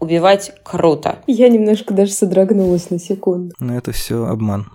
Убивать круто. Я немножко даже содрогнулась на секунду. Но это все обман.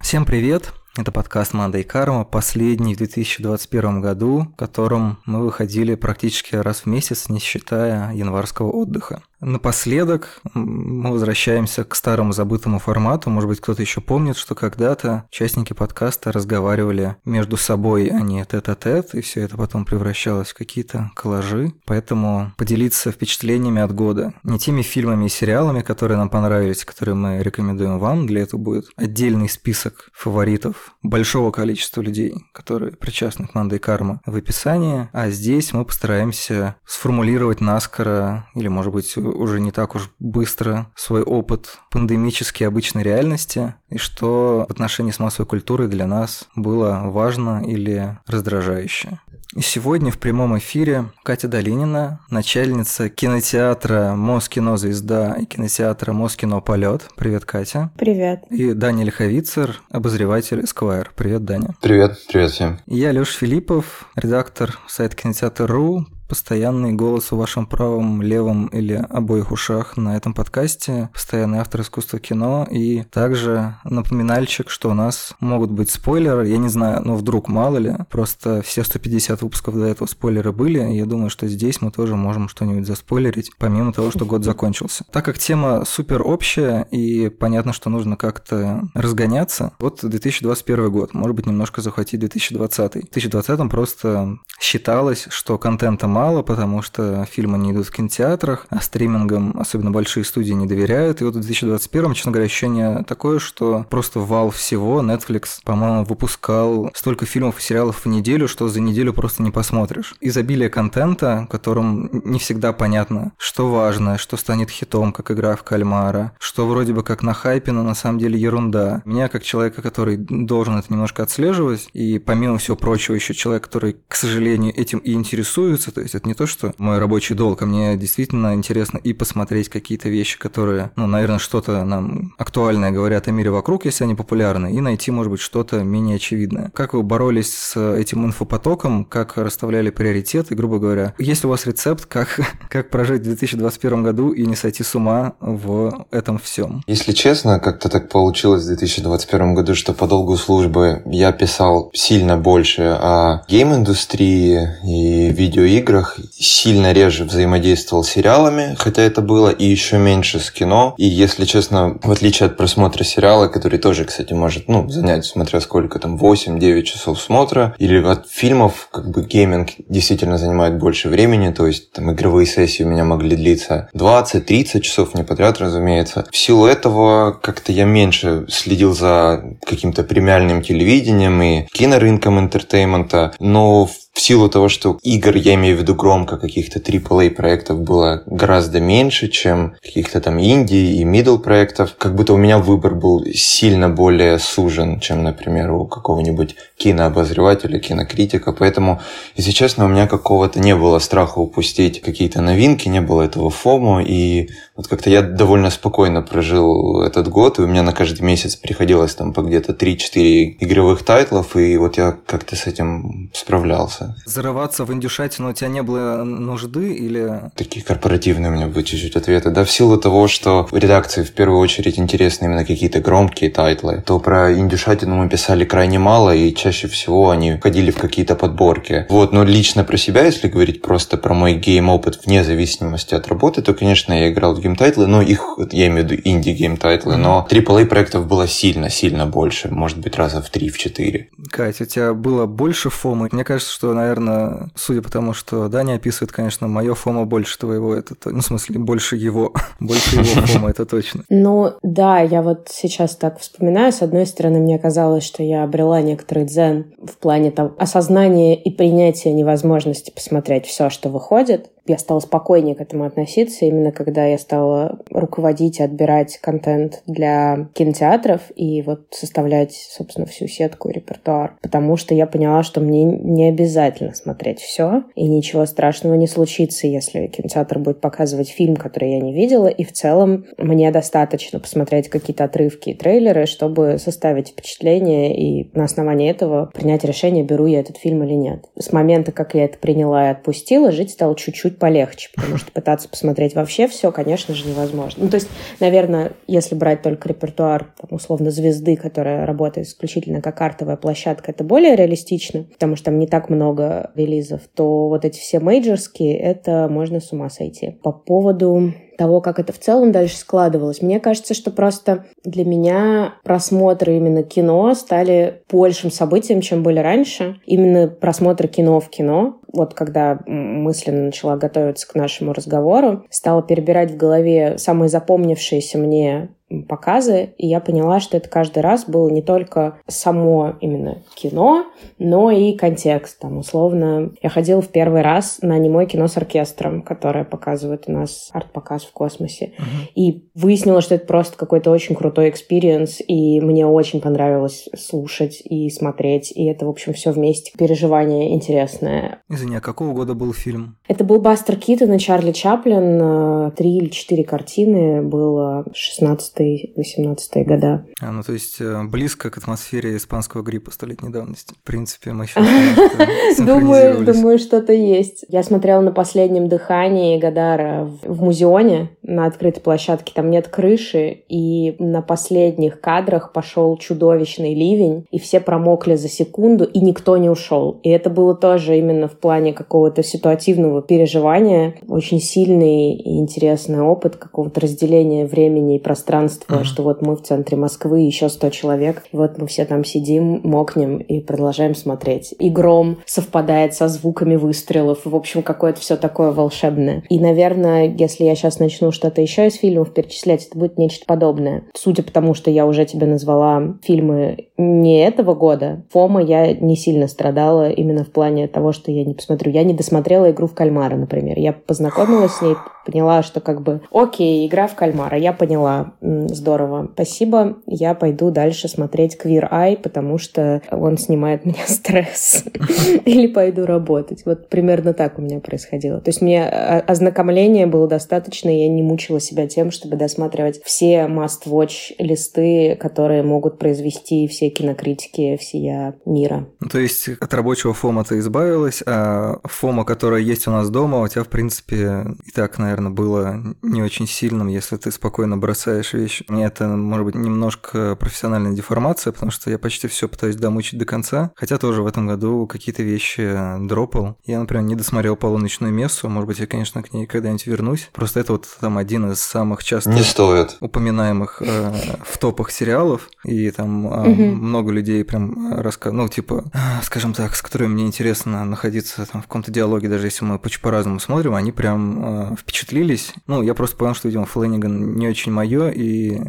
Всем привет! Это подкаст «Манда и карма», последний в 2021 году, в котором мы выходили практически раз в месяц, не считая январского отдыха. Напоследок мы возвращаемся к старому забытому формату. Может быть, кто-то еще помнит, что когда-то участники подкаста разговаривали между собой, а не тет-а-тет, и все это потом превращалось в какие-то коллажи. Поэтому поделиться впечатлениями от года. Не теми фильмами и сериалами, которые нам понравились, которые мы рекомендуем вам. Для этого будет отдельный список фаворитов большого количества людей, которые причастны к Мандой Карма в описании. А здесь мы постараемся сформулировать наскоро или, может быть, уже не так уж быстро свой опыт пандемической обычной реальности и что в отношении с массовой культурой для нас было важно или раздражающе. И сегодня в прямом эфире Катя Долинина, начальница кинотеатра Москино Звезда и кинотеатра Москино Полет. Привет, Катя. Привет. И Даня Лиховицер, обозреватель Esquire. Привет, Даня. Привет, привет всем. И я Лёш Филиппов, редактор сайта кинотеатр.ру, постоянный голос в вашем правом, левом или обоих ушах на этом подкасте, постоянный автор искусства кино и также напоминальчик, что у нас могут быть спойлеры, я не знаю, но вдруг мало ли, просто все 150 выпусков до этого спойлеры были, и я думаю, что здесь мы тоже можем что-нибудь заспойлерить, помимо того, что год закончился. Так как тема супер общая и понятно, что нужно как-то разгоняться, вот 2021 год, может быть, немножко захватить 2020. В 2020 просто считалось, что контента мало, мало, потому что фильмы не идут в кинотеатрах, а стримингам особенно большие студии не доверяют. И вот в 2021, честно говоря, ощущение такое, что просто вал всего. Netflix, по-моему, выпускал столько фильмов и сериалов в неделю, что за неделю просто не посмотришь. Изобилие контента, которым не всегда понятно, что важно, что станет хитом, как игра в кальмара, что вроде бы как на хайпе, но на самом деле ерунда. Меня, как человека, который должен это немножко отслеживать, и помимо всего прочего, еще человек, который, к сожалению, этим и интересуется, то есть есть это не то, что мой рабочий долг, а мне действительно интересно и посмотреть какие-то вещи, которые, ну, наверное, что-то нам актуальное говорят о мире вокруг, если они популярны, и найти, может быть, что-то менее очевидное. Как вы боролись с этим инфопотоком, как расставляли приоритеты, грубо говоря? Есть у вас рецепт, как, как прожить в 2021 году и не сойти с ума в этом всем? Если честно, как-то так получилось в 2021 году, что по долгу службы я писал сильно больше о гейм-индустрии и видеоиграх, играх сильно реже взаимодействовал с сериалами, хотя это было, и еще меньше с кино. И, если честно, в отличие от просмотра сериала, который тоже, кстати, может ну, занять, смотря сколько там, 8-9 часов смотра, или от фильмов, как бы гейминг действительно занимает больше времени, то есть там игровые сессии у меня могли длиться 20-30 часов, не подряд, разумеется. В силу этого как-то я меньше следил за каким-то премиальным телевидением и кинорынком entertainment а, но в в силу того, что игр, я имею в виду громко, каких-то AAA проектов было гораздо меньше, чем каких-то там инди и middle проектов, как будто у меня выбор был сильно более сужен, чем, например, у какого-нибудь кинообозревателя, кинокритика. Поэтому, если честно, у меня какого-то не было страха упустить какие-то новинки, не было этого фома, и вот как-то я довольно спокойно прожил этот год, и у меня на каждый месяц приходилось там по где-то 3-4 игровых тайтлов, и вот я как-то с этим справлялся. Зарываться в индюшатину у тебя не было нужды или... Такие корпоративные у меня были чуть-чуть ответы. Да, в силу того, что в редакции в первую очередь интересны именно какие-то громкие тайтлы, то про индюшатину мы писали крайне мало, и чаще всего они входили в какие-то подборки. Вот, но лично про себя, если говорить просто про мой game-опыт вне зависимости от работы, то, конечно, я играл в game-тайтлы, но их, я имею в виду инди-game-тайтлы, но AAA проектов было сильно-сильно больше, может быть, раза в 3-4. Катя, у тебя было больше фома? Мне кажется, что, наверное, судя по тому, что Даня описывает, конечно, мое фома больше твоего, это, ну, в смысле, больше его, больше его фома, это точно. Ну, да, я вот сейчас так вспоминаю, с одной стороны, мне казалось, что я обрела некоторый дзен в плане там осознания и принятия невозможности посмотреть все, что выходит, я стала спокойнее к этому относиться, именно когда я стала руководить и отбирать контент для кинотеатров и вот составлять, собственно, всю сетку и репертуар. Потому что я поняла, что мне не обязательно смотреть все, и ничего страшного не случится, если кинотеатр будет показывать фильм, который я не видела, и в целом мне достаточно посмотреть какие-то отрывки и трейлеры, чтобы составить впечатление и на основании этого принять решение, беру я этот фильм или нет. С момента, как я это приняла и отпустила, жить стало чуть-чуть полегче, потому что пытаться посмотреть вообще все, конечно же, невозможно. Ну, то есть, наверное, если брать только репертуар, там, условно, звезды, которая работает исключительно как артовая площадка, это более реалистично, потому что там не так много релизов, то вот эти все мейджорские, это можно с ума сойти. По поводу того, как это в целом дальше складывалось. Мне кажется, что просто для меня просмотры именно кино стали большим событием, чем были раньше. Именно просмотры кино в кино. Вот когда мысленно начала готовиться к нашему разговору, стала перебирать в голове самые запомнившиеся мне показы, и я поняла, что это каждый раз было не только само именно кино, но и контекст. Там, условно, я ходила в первый раз на немое кино с оркестром, которое показывает у нас арт-показ в космосе. Uh-huh. И выяснила, что это просто какой-то очень крутой experience, и мне очень понравилось слушать и смотреть, и это, в общем, все вместе. Переживание интересное. Извини, а какого года был фильм? Это был Бастер Киттон и Чарли Чаплин. Э, три или четыре картины. Было 16 18 года. А, ну то есть э, близко к атмосфере испанского гриппа столетней давности. В принципе, мы сейчас Думаю, думаю, что-то есть. Я смотрела на последнем дыхании Гадара в музеоне на открытой площадке. Там нет крыши, и на последних кадрах пошел чудовищный ливень, и все промокли за секунду, и никто не ушел. И это было тоже именно в плане какого-то ситуативного переживания. Очень сильный и интересный опыт какого-то разделения времени и пространства пространство, mm-hmm. что вот мы в центре Москвы, еще 100 человек, вот мы все там сидим, мокнем и продолжаем смотреть. И гром совпадает со звуками выстрелов, в общем, какое-то все такое волшебное. И, наверное, если я сейчас начну что-то еще из фильмов перечислять, это будет нечто подобное. Судя по тому, что я уже тебе назвала фильмы не этого года, Фома я не сильно страдала именно в плане того, что я не посмотрю. Я не досмотрела игру в кальмара, например. Я познакомилась с ней, поняла, что как бы, окей, игра в кальмара, я поняла, здорово, спасибо, я пойду дальше смотреть Queer Eye, потому что он снимает мне стресс, или пойду работать. Вот примерно так у меня происходило. То есть мне ознакомления было достаточно, и я не мучила себя тем, чтобы досматривать все must-watch листы, которые могут произвести все кинокритики всея мира. Ну, то есть от рабочего фома ты избавилась, а фома, которая есть у нас дома, у тебя, в принципе, и так, наверное, было не очень сильным, если ты спокойно бросаешь Мне это, может быть, немножко профессиональная деформация, потому что я почти все пытаюсь домучить до конца. Хотя тоже в этом году какие-то вещи дропал. Я, например, не досмотрел полуночную мессу. Может быть, я, конечно, к ней когда-нибудь вернусь. Просто это вот там один из самых часто не стоит. упоминаемых э, в топах сериалов. И там э, угу. много людей прям рассказывают, ну, типа, э, скажем так, с которыми мне интересно находиться там в каком-то диалоге, даже если мы по-разному смотрим, они прям э, впечатлились. Ну, я просто понял, что, видимо, Флэниган не очень мое, и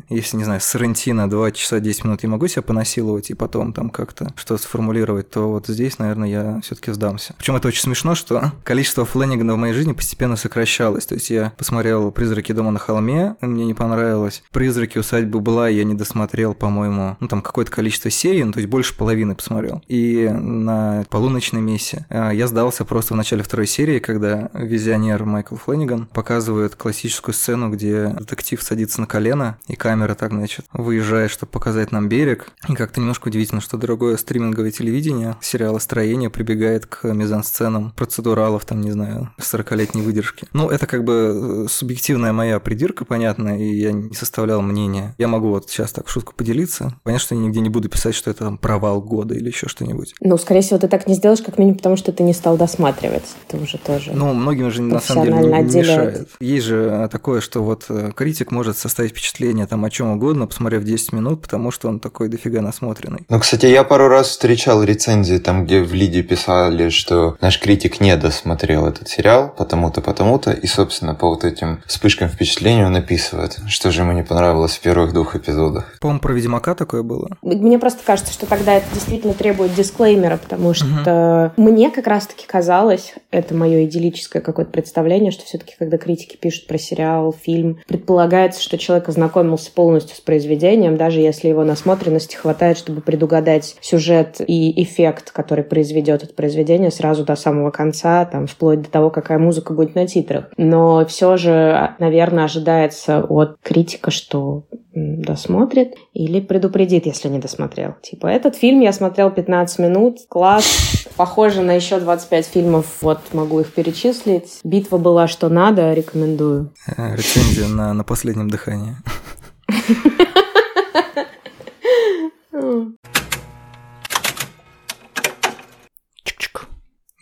если, не знаю, Сарантино 2 часа 10 минут я могу себя понасиловать и потом там как-то что-то сформулировать, то вот здесь, наверное, я все таки сдамся. Причем это очень смешно, что количество Флэнигана в моей жизни постепенно сокращалось. То есть я посмотрел «Призраки дома на холме», мне не понравилось. «Призраки усадьбы была», я не досмотрел, по-моему, ну, там какое-то количество серий, ну, то есть больше половины посмотрел. И на «Полуночной мессе» а, я сдался просто в начале второй серии, когда визионер Майкл Флэниган показывает классическую сцену, где детектив садится на колено, и камера так, значит, выезжает, чтобы показать нам берег. И как-то немножко удивительно, что дорогое стриминговое телевидение, сериал «Строение» прибегает к мизансценам процедуралов, там, не знаю, 40-летней выдержки. Ну, это как бы э, субъективная моя придирка, понятно, и я не составлял мнения. Я могу вот сейчас так в шутку поделиться. Понятно, что я нигде не буду писать, что это там провал года или еще что-нибудь. Ну, скорее всего, ты так не сделаешь, как минимум, потому что ты не стал досматривать. Это уже тоже. Ну, многим же на самом деле не, не мешает. Есть же такое, что вот э, критик может составить впечатление там о чем угодно, посмотрев 10 минут, потому что он такой дофига насмотренный. Ну, кстати, я пару раз встречал рецензии там, где в Лиде писали, что наш критик не досмотрел этот сериал, потому-то, потому-то, и, собственно, по вот этим вспышкам вспышкам впечатлений он описывает, что же ему не понравилось в первых двух эпизодах. По-моему, про Ведьмака такое было. Мне просто кажется, что тогда это действительно требует дисклеймера, потому что угу. мне как раз-таки казалось, это мое идиллическое какое-то представление, что все-таки, когда критики пишут про сериал, фильм, предполагается, что человек ознакомился полностью с произведением, даже если его насмотренности хватает, чтобы предугадать сюжет и эффект, который произведет это произведение сразу до самого конца, там, вплоть до того, какая музыка будет на титрах. Но все же, наверное, ожидается от критика, что досмотрит или предупредит, если не досмотрел. Типа, этот фильм я смотрел 15 минут, класс, похоже на еще 25 фильмов, вот могу их перечислить. Битва была что надо, рекомендую. Э, рецензия на, на последнем дыхании.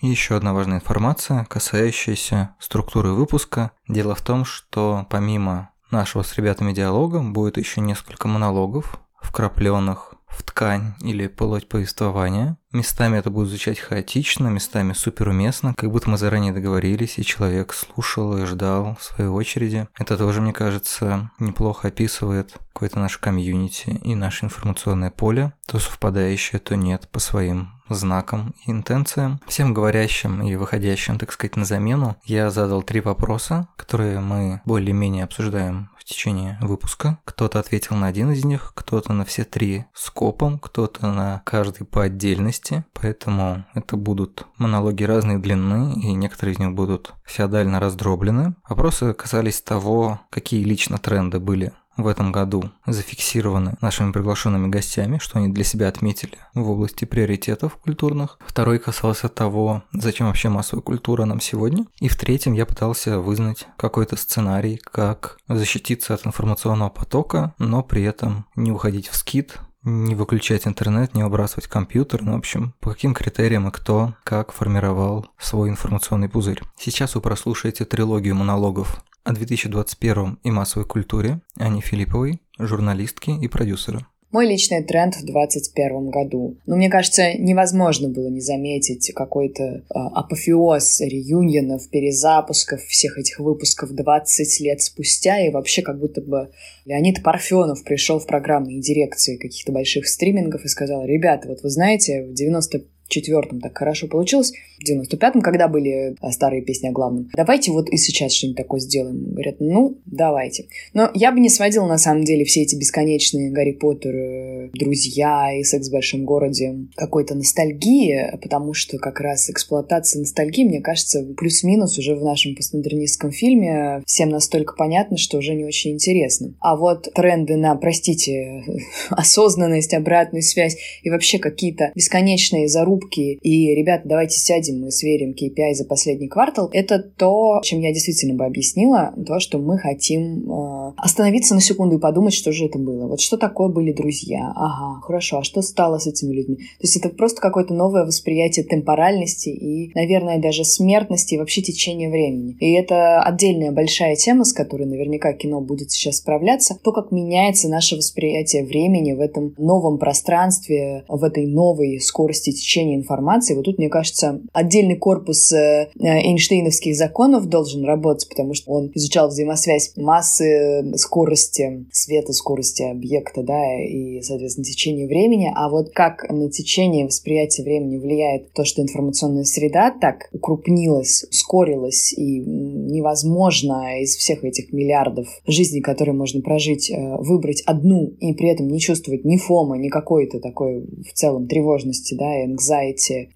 И еще одна важная информация, касающаяся структуры выпуска. Дело в том, что помимо нашего с ребятами диалога будет еще несколько монологов, вкрапленных в ткань или полоть повествования. Местами это будет звучать хаотично, местами суперуместно, как будто мы заранее договорились, и человек слушал и ждал в своей очереди. Это тоже, мне кажется, неплохо описывает какое-то наше комьюнити и наше информационное поле, то совпадающее, то нет по своим знакам и интенциям. Всем говорящим и выходящим, так сказать, на замену, я задал три вопроса, которые мы более-менее обсуждаем в течение выпуска. Кто-то ответил на один из них, кто-то на все три скопом, кто-то на каждый по отдельности. Поэтому это будут монологи разной длины, и некоторые из них будут феодально раздроблены. Вопросы касались того, какие лично тренды были в этом году зафиксированы нашими приглашенными гостями, что они для себя отметили в области приоритетов культурных. Второй касался того, зачем вообще массовая культура нам сегодня. И в третьем я пытался вызнать какой-то сценарий, как защититься от информационного потока, но при этом не уходить в скид, не выключать интернет, не выбрасывать компьютер, ну, в общем, по каким критериям и кто, как формировал свой информационный пузырь. Сейчас вы прослушаете трилогию монологов о 2021 и массовой культуре Ани Филипповой, журналистки и продюсера. Мой личный тренд в 2021 году. Но мне кажется, невозможно было не заметить какой-то э, апофеоз реюнионов, перезапусков всех этих выпусков 20 лет спустя, и вообще как будто бы Леонид Парфенов пришел в программные дирекции каких-то больших стримингов и сказал, ребята, вот вы знаете, в 90 четвертом так хорошо получилось, в девяносто пятом, когда были а, старые песни о главном. Давайте вот и сейчас что-нибудь такое сделаем. Говорят, ну, давайте. Но я бы не сводила, на самом деле, все эти бесконечные Гарри Поттер, э, друзья и секс в большом городе какой-то ностальгии, потому что как раз эксплуатация ностальгии, мне кажется, плюс-минус уже в нашем постмодернистском фильме всем настолько понятно, что уже не очень интересно. А вот тренды на, простите, осознанность, обратную связь и вообще какие-то бесконечные зарубки покупки, и, ребята, давайте сядем, мы сверим KPI за последний квартал, это то, чем я действительно бы объяснила, то, что мы хотим э, остановиться на секунду и подумать, что же это было. Вот что такое были друзья? Ага, хорошо, а что стало с этими людьми? То есть это просто какое-то новое восприятие темпоральности и, наверное, даже смертности и вообще течения времени. И это отдельная большая тема, с которой наверняка кино будет сейчас справляться, то, как меняется наше восприятие времени в этом новом пространстве, в этой новой скорости течения получения информации. Вот тут, мне кажется, отдельный корпус э, Эйнштейновских законов должен работать, потому что он изучал взаимосвязь массы, скорости света, скорости объекта, да, и, соответственно, течение времени. А вот как на течение восприятия времени влияет то, что информационная среда так укрупнилась, ускорилась, и невозможно из всех этих миллиардов жизней, которые можно прожить, э, выбрать одну и при этом не чувствовать ни фома, ни какой-то такой в целом тревожности, да, и anxiety.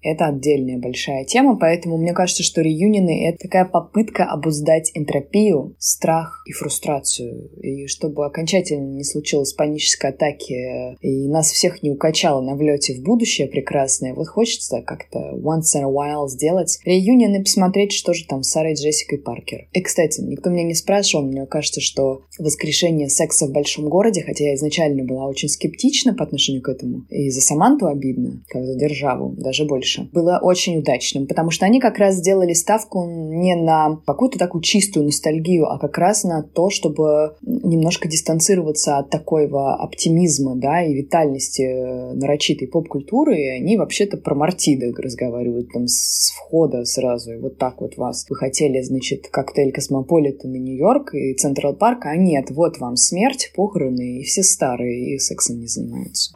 Это отдельная большая тема, поэтому мне кажется, что реюнины — это такая попытка обуздать энтропию, страх и фрустрацию. И чтобы окончательно не случилось панической атаки и нас всех не укачало на влете в будущее прекрасное, вот хочется как-то once in a while сделать реюнион и посмотреть, что же там с Сарой Джессикой Паркер. И, кстати, никто меня не спрашивал, мне кажется, что воскрешение секса в большом городе, хотя я изначально была очень скептична по отношению к этому, и за Саманту обидно, как за державу, даже больше, было очень удачным, потому что они как раз сделали ставку не на какую-то такую чистую ностальгию, а как раз на то, чтобы немножко дистанцироваться от такого оптимизма, да, и витальности э, нарочитой поп-культуры, и они вообще-то про мортидо разговаривают там с входа сразу, и вот так вот вас. Вы хотели, значит, коктейль Космополитен и Нью-Йорк, и Central Park, а нет, вот вам смерть, похороны, и все старые, и сексом не занимаются.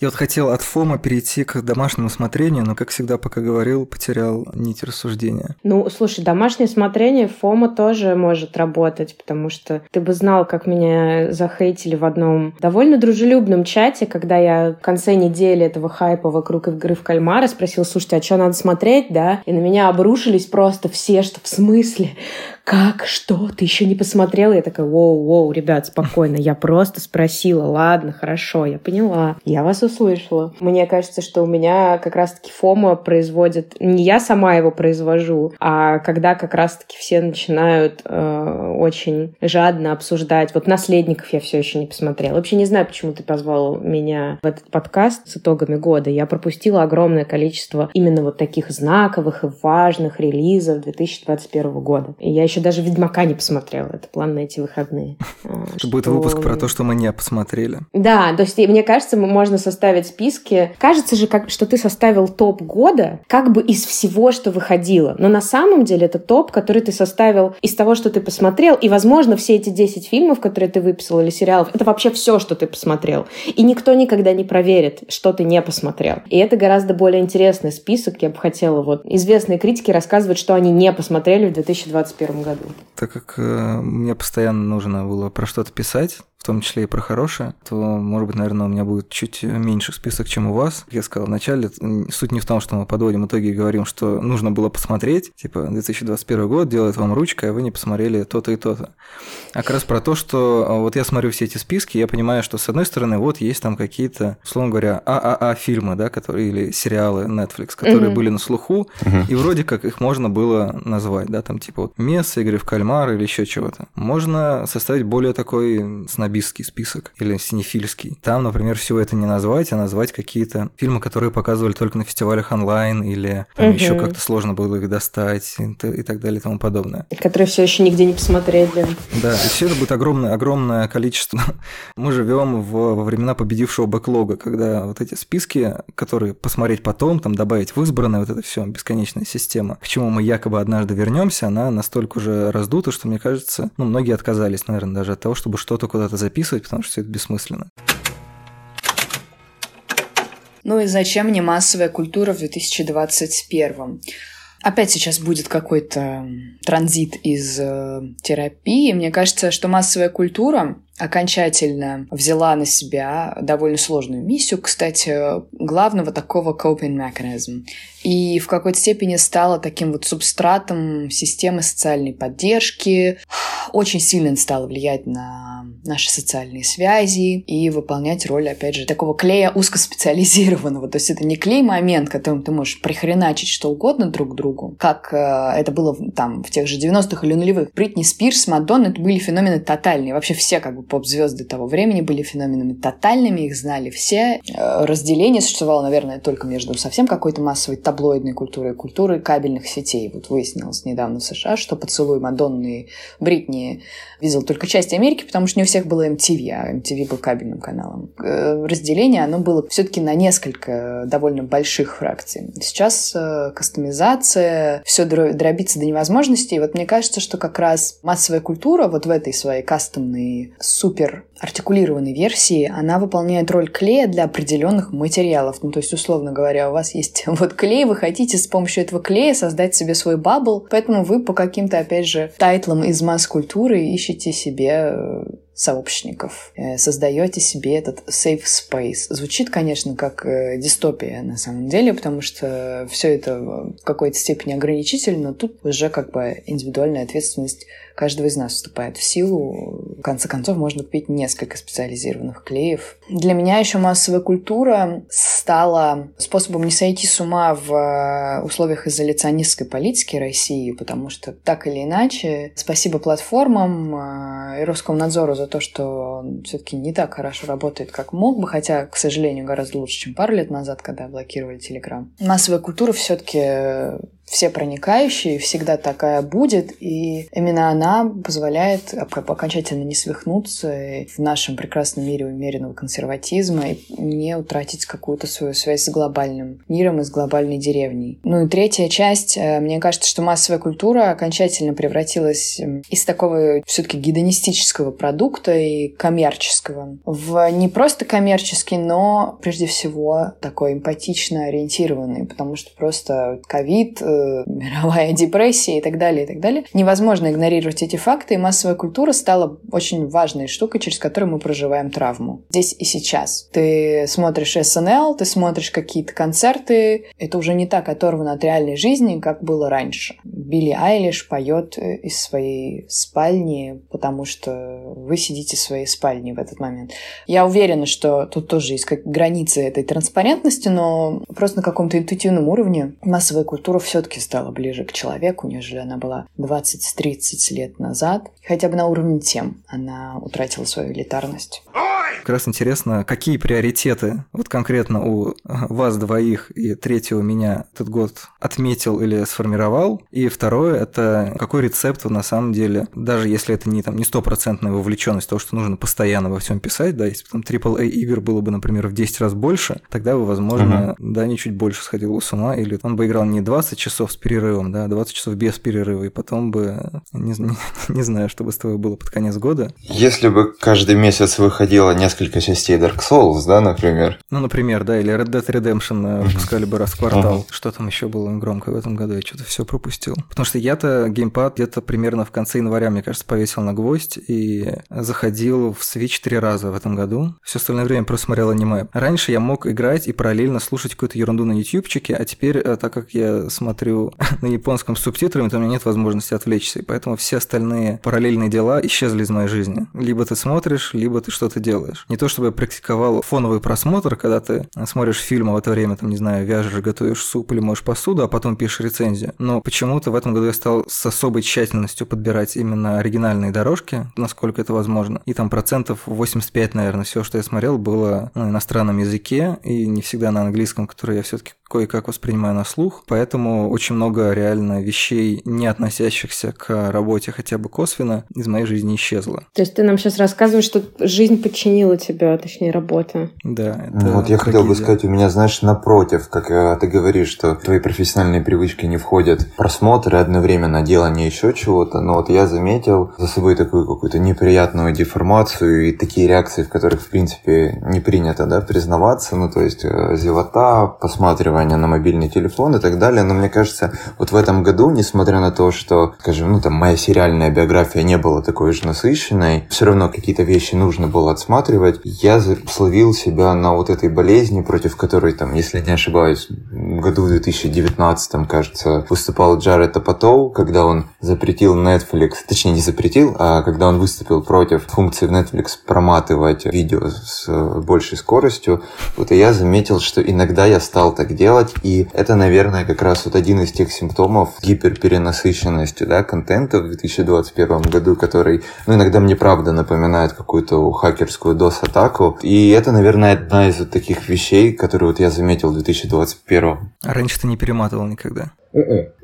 Я вот хотел от FOMO перейти к домашнему смотрению, но, как всегда, пока говорил, потерял нить рассуждения. Ну, слушай, домашнее смотрение FOMO тоже может работать, потому что ты бы знал, как меня захейтили в одном довольно дружелюбном чате, когда я в конце недели этого хайпа вокруг игры в кальмара спросил, слушайте, а что надо смотреть, да? И на меня обрушились просто все, что в смысле? Как, что, ты еще не посмотрела? Я такая, воу-воу, ребят, спокойно, я просто спросила, ладно, хорошо, я поняла, я вас услышала. Мне кажется, что у меня как раз-таки Фома производит, не я сама его произвожу, а когда как раз-таки все начинают э, очень жадно обсуждать. Вот «Наследников» я все еще не посмотрела. Вообще не знаю, почему ты позвал меня в этот подкаст с итогами года. Я пропустила огромное количество именно вот таких знаковых и важных релизов 2021 года. И я еще даже «Ведьмака» не посмотрела. Это план на эти выходные. Это будет выпуск про то, что мы не посмотрели. Да, то есть, мне кажется, можно составить списки. Кажется же, как, что ты составил топ года как бы из всего, что выходило. Но на самом деле это топ, который ты составил из того, что ты посмотрел. И, возможно, все эти 10 фильмов, которые ты выписал, или сериалов, это вообще все, что ты посмотрел. И никто никогда не проверит, что ты не посмотрел. И это гораздо более интересный список. Я бы хотела вот... Известные критики рассказывают, что они не посмотрели в 2021 году. Так как э, мне постоянно нужно было про что-то писать, в том числе и про хорошее, то, может быть, наверное, у меня будет чуть меньше список, чем у вас. Я сказал вначале, суть не в том, что мы подводим итоги и говорим, что нужно было посмотреть, типа 2021 год делает вам ручка, а вы не посмотрели то-то и то-то. А как раз про то, что а, вот я смотрю все эти списки, я понимаю, что с одной стороны, вот есть там какие-то, условно говоря, ААА фильмы, да, которые или сериалы Netflix, которые mm-hmm. были на слуху, mm-hmm. и вроде как их можно было назвать, да, там типа вот Месса, игры в кальмар или еще чего-то. Можно составить более такой снобистский снобистский список или синефильский. Там, например, всего это не назвать, а назвать какие-то фильмы, которые показывали только на фестивалях онлайн или там угу. еще как-то сложно было их достать и, и так далее и тому подобное. Которые все еще нигде не посмотрели. Да, и все это будет огромное, огромное количество. Мы живем в, во времена победившего бэклога, когда вот эти списки, которые посмотреть потом, там добавить в избранное, вот это все бесконечная система, к чему мы якобы однажды вернемся, она настолько уже раздута, что мне кажется, ну, многие отказались, наверное, даже от того, чтобы что-то куда-то записывать, потому что все это бессмысленно. Ну и зачем мне массовая культура в 2021? Опять сейчас будет какой-то транзит из э, терапии. Мне кажется, что массовая культура окончательно взяла на себя довольно сложную миссию, кстати, главного такого coping mechanism. И в какой-то степени стала таким вот субстратом системы социальной поддержки. Очень сильно стала влиять на наши социальные связи и выполнять роль, опять же, такого клея узкоспециализированного. То есть это не клей-момент, которым ты можешь прихреначить что угодно друг другу, как э, это было там в тех же 90-х или нулевых. Бритни Спирс, Мадонна — это были феномены тотальные. Вообще все как бы поп-звезды того времени были феноменами тотальными, их знали все. Э, разделение существовало, наверное, только между совсем какой-то массовой таблоидной культурой и культурой кабельных сетей. Вот выяснилось недавно в США, что поцелуй Мадонны и Бритни видел только часть Америки, потому что не у всех было MTV, а MTV был кабельным каналом. Э, разделение, оно было все-таки на несколько довольно больших фракций. Сейчас э, кастомизация, все дробится до невозможности, и вот мне кажется, что как раз массовая культура вот в этой своей кастомной супер артикулированной версии, она выполняет роль клея для определенных материалов. Ну, то есть, условно говоря, у вас есть вот клей, вы хотите с помощью этого клея создать себе свой бабл, поэтому вы по каким-то, опять же, тайтлам из масс-культуры ищете себе э, сообщников, э, создаете себе этот safe space. Звучит, конечно, как э, дистопия на самом деле, потому что все это в какой-то степени ограничительно, но тут уже как бы индивидуальная ответственность каждого из нас вступает в силу. В конце концов, можно купить несколько специализированных клеев. Для меня еще массовая культура стала способом не сойти с ума в э, условиях изоляционистской политики России, потому что так или иначе, спасибо платформам и Роскомнадзору за то, что он все-таки не так хорошо работает, как мог бы, хотя, к сожалению, гораздо лучше, чем пару лет назад, когда блокировали Телеграм. Массовая культура все-таки все проникающие, всегда такая будет, и именно она позволяет окончательно не свихнуться в нашем прекрасном мире умеренного консерватизма и не утратить какую-то свою связь с глобальным миром и с глобальной деревней. Ну и третья часть, э, мне кажется, что массовая культура окончательно превратилась из такого все-таки гедонистического продукта и коммерческого в не просто коммерческий, но прежде всего такой эмпатично ориентированный, потому что просто ковид, э, мировая депрессия и так далее, и так далее. Невозможно игнорировать эти факты, и массовая культура стала очень важной штукой, через которую мы проживаем травму. Здесь и сейчас. Ты смотришь СНЛ, ты смотришь какие-то концерты, это уже не так оторвано от реальной жизни, как было раньше. Билли Айлиш поет из своей спальни, потому что вы сидите в своей спальне в этот момент. Я уверена, что тут тоже есть как границы этой транспарентности, но просто на каком-то интуитивном уровне массовая культура все все-таки стала ближе к человеку, нежели она была 20-30 лет назад. Хотя бы на уровне тем она утратила свою элитарность. Как раз интересно, какие приоритеты вот конкретно у вас двоих и третьего меня этот год отметил или сформировал. И второе, это какой рецепт вы на самом деле, даже если это не там не стопроцентная вовлеченность, того, что нужно постоянно во всем писать, да, если бы там AAA игр было бы, например, в 10 раз больше, тогда бы, возможно, угу. да, не чуть больше сходил с ума, или он бы играл не 20 часов с перерывом, да, 20 часов без перерыва, и потом бы, не, не, не знаю, что бы с тобой было под конец года. Если бы каждый месяц выходило несколько частей Dark Souls, да, например. Ну, например, да, или Red Dead Redemption выпускали бы раз в квартал. Что там еще было громко в этом году? Я что-то все пропустил. Потому что я-то геймпад где-то примерно в конце января, мне кажется, повесил на гвоздь и заходил в Switch три раза в этом году. Все остальное время просто смотрел аниме. Раньше я мог играть и параллельно слушать какую-то ерунду на ютубчике, а теперь, э, так как я смотрю на японском субтитрами, то у меня нет возможности отвлечься, и поэтому все остальные параллельные дела исчезли из моей жизни. Либо ты смотришь, либо ты что-то делаешь. Не то чтобы я практиковал фоновый просмотр, когда ты смотришь фильм, а в это время, там, не знаю, вяжешь, готовишь суп или моешь посуду, а потом пишешь рецензию. Но почему-то в этом году я стал с особой тщательностью подбирать именно оригинальные дорожки, насколько это возможно. И там процентов 85, наверное, все, что я смотрел, было на иностранном языке и не всегда на английском, который я все-таки кое-как воспринимаю на слух, поэтому очень много реально вещей, не относящихся к работе хотя бы косвенно, из моей жизни исчезло. То есть ты нам сейчас рассказываешь, что жизнь подчинила тебя, точнее, работа. Да. Это вот я хотел бы сказать, у меня, знаешь, напротив, как э, ты говоришь, что твои профессиональные привычки не входят в просмотр и одновременно делание еще чего-то, но вот я заметил за собой такую какую-то неприятную деформацию и такие реакции, в которых, в принципе, не принято, да, признаваться, ну, то есть э, зевота, посматривание внимание на мобильный телефон и так далее. Но мне кажется, вот в этом году, несмотря на то, что, скажем, ну там моя сериальная биография не была такой же насыщенной, все равно какие-то вещи нужно было отсматривать. Я словил себя на вот этой болезни, против которой, там, если не ошибаюсь, в году 2019, кажется, выступал Джаред Апатоу, когда он запретил Netflix, точнее не запретил, а когда он выступил против функции в Netflix проматывать видео с большей скоростью, вот и я заметил, что иногда я стал так делать, делать. И это, наверное, как раз вот один из тех симптомов гиперперенасыщенности да, контента в 2021 году, который ну, иногда мне правда напоминает какую-то хакерскую DOS-атаку. И это, наверное, одна из вот таких вещей, которые вот я заметил в 2021. А раньше ты не перематывал никогда? Uh-uh.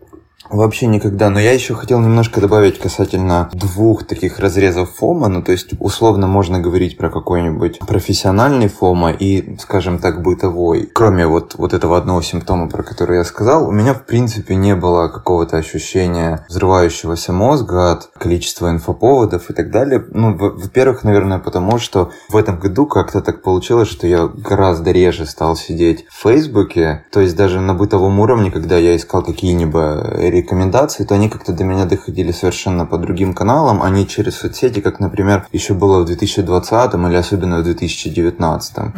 Вообще никогда. Но я еще хотел немножко добавить касательно двух таких разрезов фома. Ну, то есть, условно можно говорить про какой-нибудь профессиональный фома и, скажем так, бытовой. Кроме вот, вот этого одного симптома, про который я сказал, у меня, в принципе, не было какого-то ощущения взрывающегося мозга от количества инфоповодов и так далее. Ну, во-первых, наверное, потому что в этом году как-то так получилось, что я гораздо реже стал сидеть в Фейсбуке. То есть, даже на бытовом уровне, когда я искал какие-нибудь рекомендации, то они как-то до меня доходили совершенно по другим каналам, а не через соцсети, как, например, еще было в 2020 или особенно в 2019. Угу.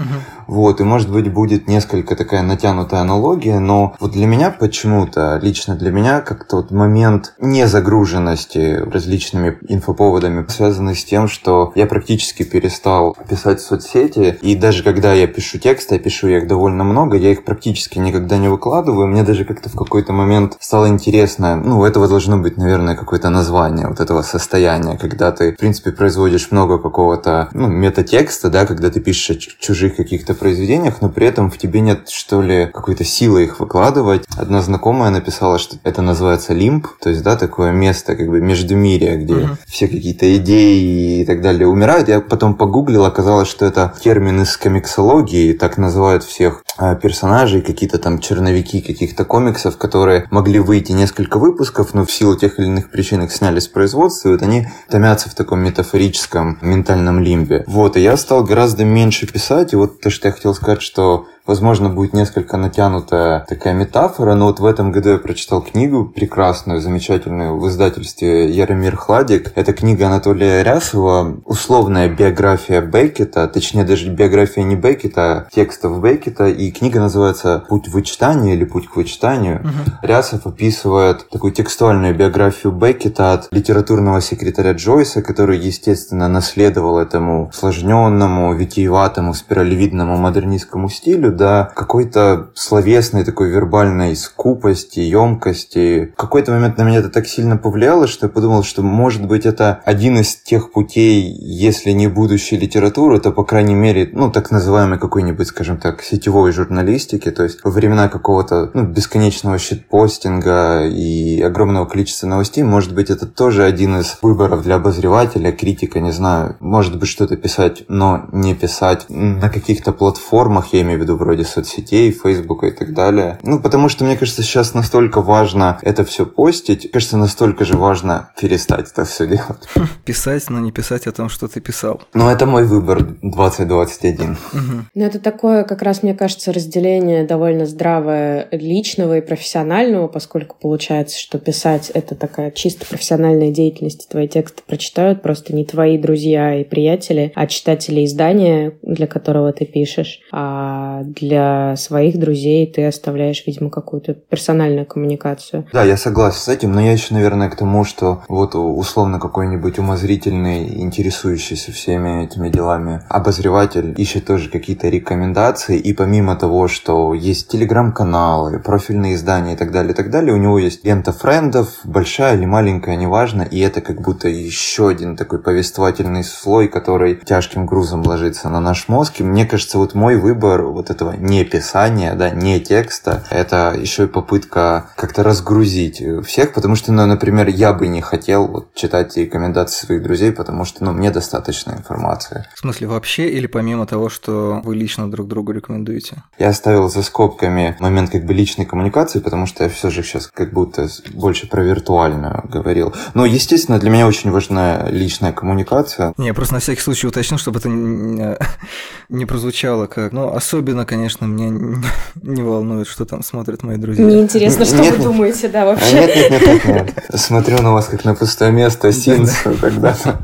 Вот, и может быть будет несколько такая натянутая аналогия, но вот для меня почему-то, лично для меня, как-то вот момент незагруженности различными инфоповодами связанный с тем, что я практически перестал писать в соцсети, и даже когда я пишу тексты, я пишу их довольно много, я их практически никогда не выкладываю, мне даже как-то в какой-то момент стало интересно, ну, у этого должно быть, наверное, какое-то название вот этого состояния, когда ты, в принципе, производишь много какого-то, ну, метатекста, да, когда ты пишешь о чужих каких-то произведениях, но при этом в тебе нет, что ли, какой-то силы их выкладывать. Одна знакомая написала, что это называется лимб, то есть, да, такое место, как бы, между мире, где uh-huh. все какие-то идеи и так далее умирают. Я потом погуглил, оказалось, что это термин из комиксологии, так называют всех а, персонажей, какие-то там черновики каких-то комиксов, которые могли выйти несколько выпусков, но в силу тех или иных причин их сняли с производства, и вот они томятся в таком метафорическом ментальном лимбе. Вот, и я стал гораздо меньше писать, и вот то, что я хотел сказать, что Возможно, будет несколько натянутая такая метафора, но вот в этом году я прочитал книгу прекрасную, замечательную в издательстве Яромир Хладик. Это книга Анатолия Рясова, условная биография Беккета, точнее даже биография не Беккета, а текстов Беккета, и книга называется «Путь в вычитание» или «Путь к вычитанию». Угу. Рясов описывает такую текстуальную биографию Беккета от литературного секретаря Джойса, который, естественно, наследовал этому сложненному, витиеватому, спиралевидному модернистскому стилю, до какой-то словесной такой вербальной скупости, емкости. В какой-то момент на меня это так сильно повлияло, что я подумал, что может быть это один из тех путей, если не будущей литературы, то по крайней мере, ну так называемой какой-нибудь, скажем так, сетевой журналистики, то есть во времена какого-то ну, бесконечного щитпостинга и огромного количества новостей, может быть это тоже один из выборов для обозревателя, критика, не знаю, может быть что-то писать, но не писать на каких-то платформах, я имею в виду вроде соцсетей, Фейсбука и так далее. Ну, потому что, мне кажется, сейчас настолько важно это все постить, кажется, настолько же важно перестать это все делать. Писать, но не писать о том, что ты писал. Ну, это мой выбор 2021. Ну, это такое, как раз, мне кажется, разделение довольно здравое личного и профессионального, поскольку получается, что писать — это такая чисто профессиональная деятельность, твои тексты прочитают просто не твои друзья и приятели, а читатели издания, для которого ты пишешь. А для своих друзей ты оставляешь, видимо, какую-то персональную коммуникацию. Да, я согласен с этим, но я еще, наверное, к тому, что вот условно какой-нибудь умозрительный, интересующийся всеми этими делами обозреватель ищет тоже какие-то рекомендации, и помимо того, что есть телеграм-каналы, профильные издания и так далее, и так далее, у него есть лента френдов, большая или маленькая, неважно, и это как будто еще один такой повествовательный слой, который тяжким грузом ложится на наш мозг, и мне кажется, вот мой выбор вот этого не писания, да, не текста, это еще и попытка как-то разгрузить всех, потому что, ну, например, я бы не хотел вот, читать рекомендации своих друзей, потому что, ну, мне достаточно информации. В смысле, вообще или помимо того, что вы лично друг другу рекомендуете? Я оставил за скобками момент как бы личной коммуникации, потому что я все же сейчас как будто больше про виртуальную говорил. Но, естественно, для меня очень важна личная коммуникация. Не, просто на всякий случай уточнил, чтобы это не прозвучало как, ну, особенно, конечно, меня не волнует, что там смотрят мои друзья. Мне интересно, что нет, вы думаете, да, вообще. Нет, нет, нет, нет, нет. Смотрю на вас как на пустое место, Синс когда-то.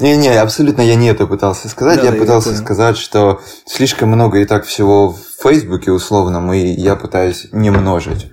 Не-не, абсолютно я не это пытался сказать. Я пытался сказать, что слишком много и так всего в Фейсбуке условном, и я пытаюсь не множить.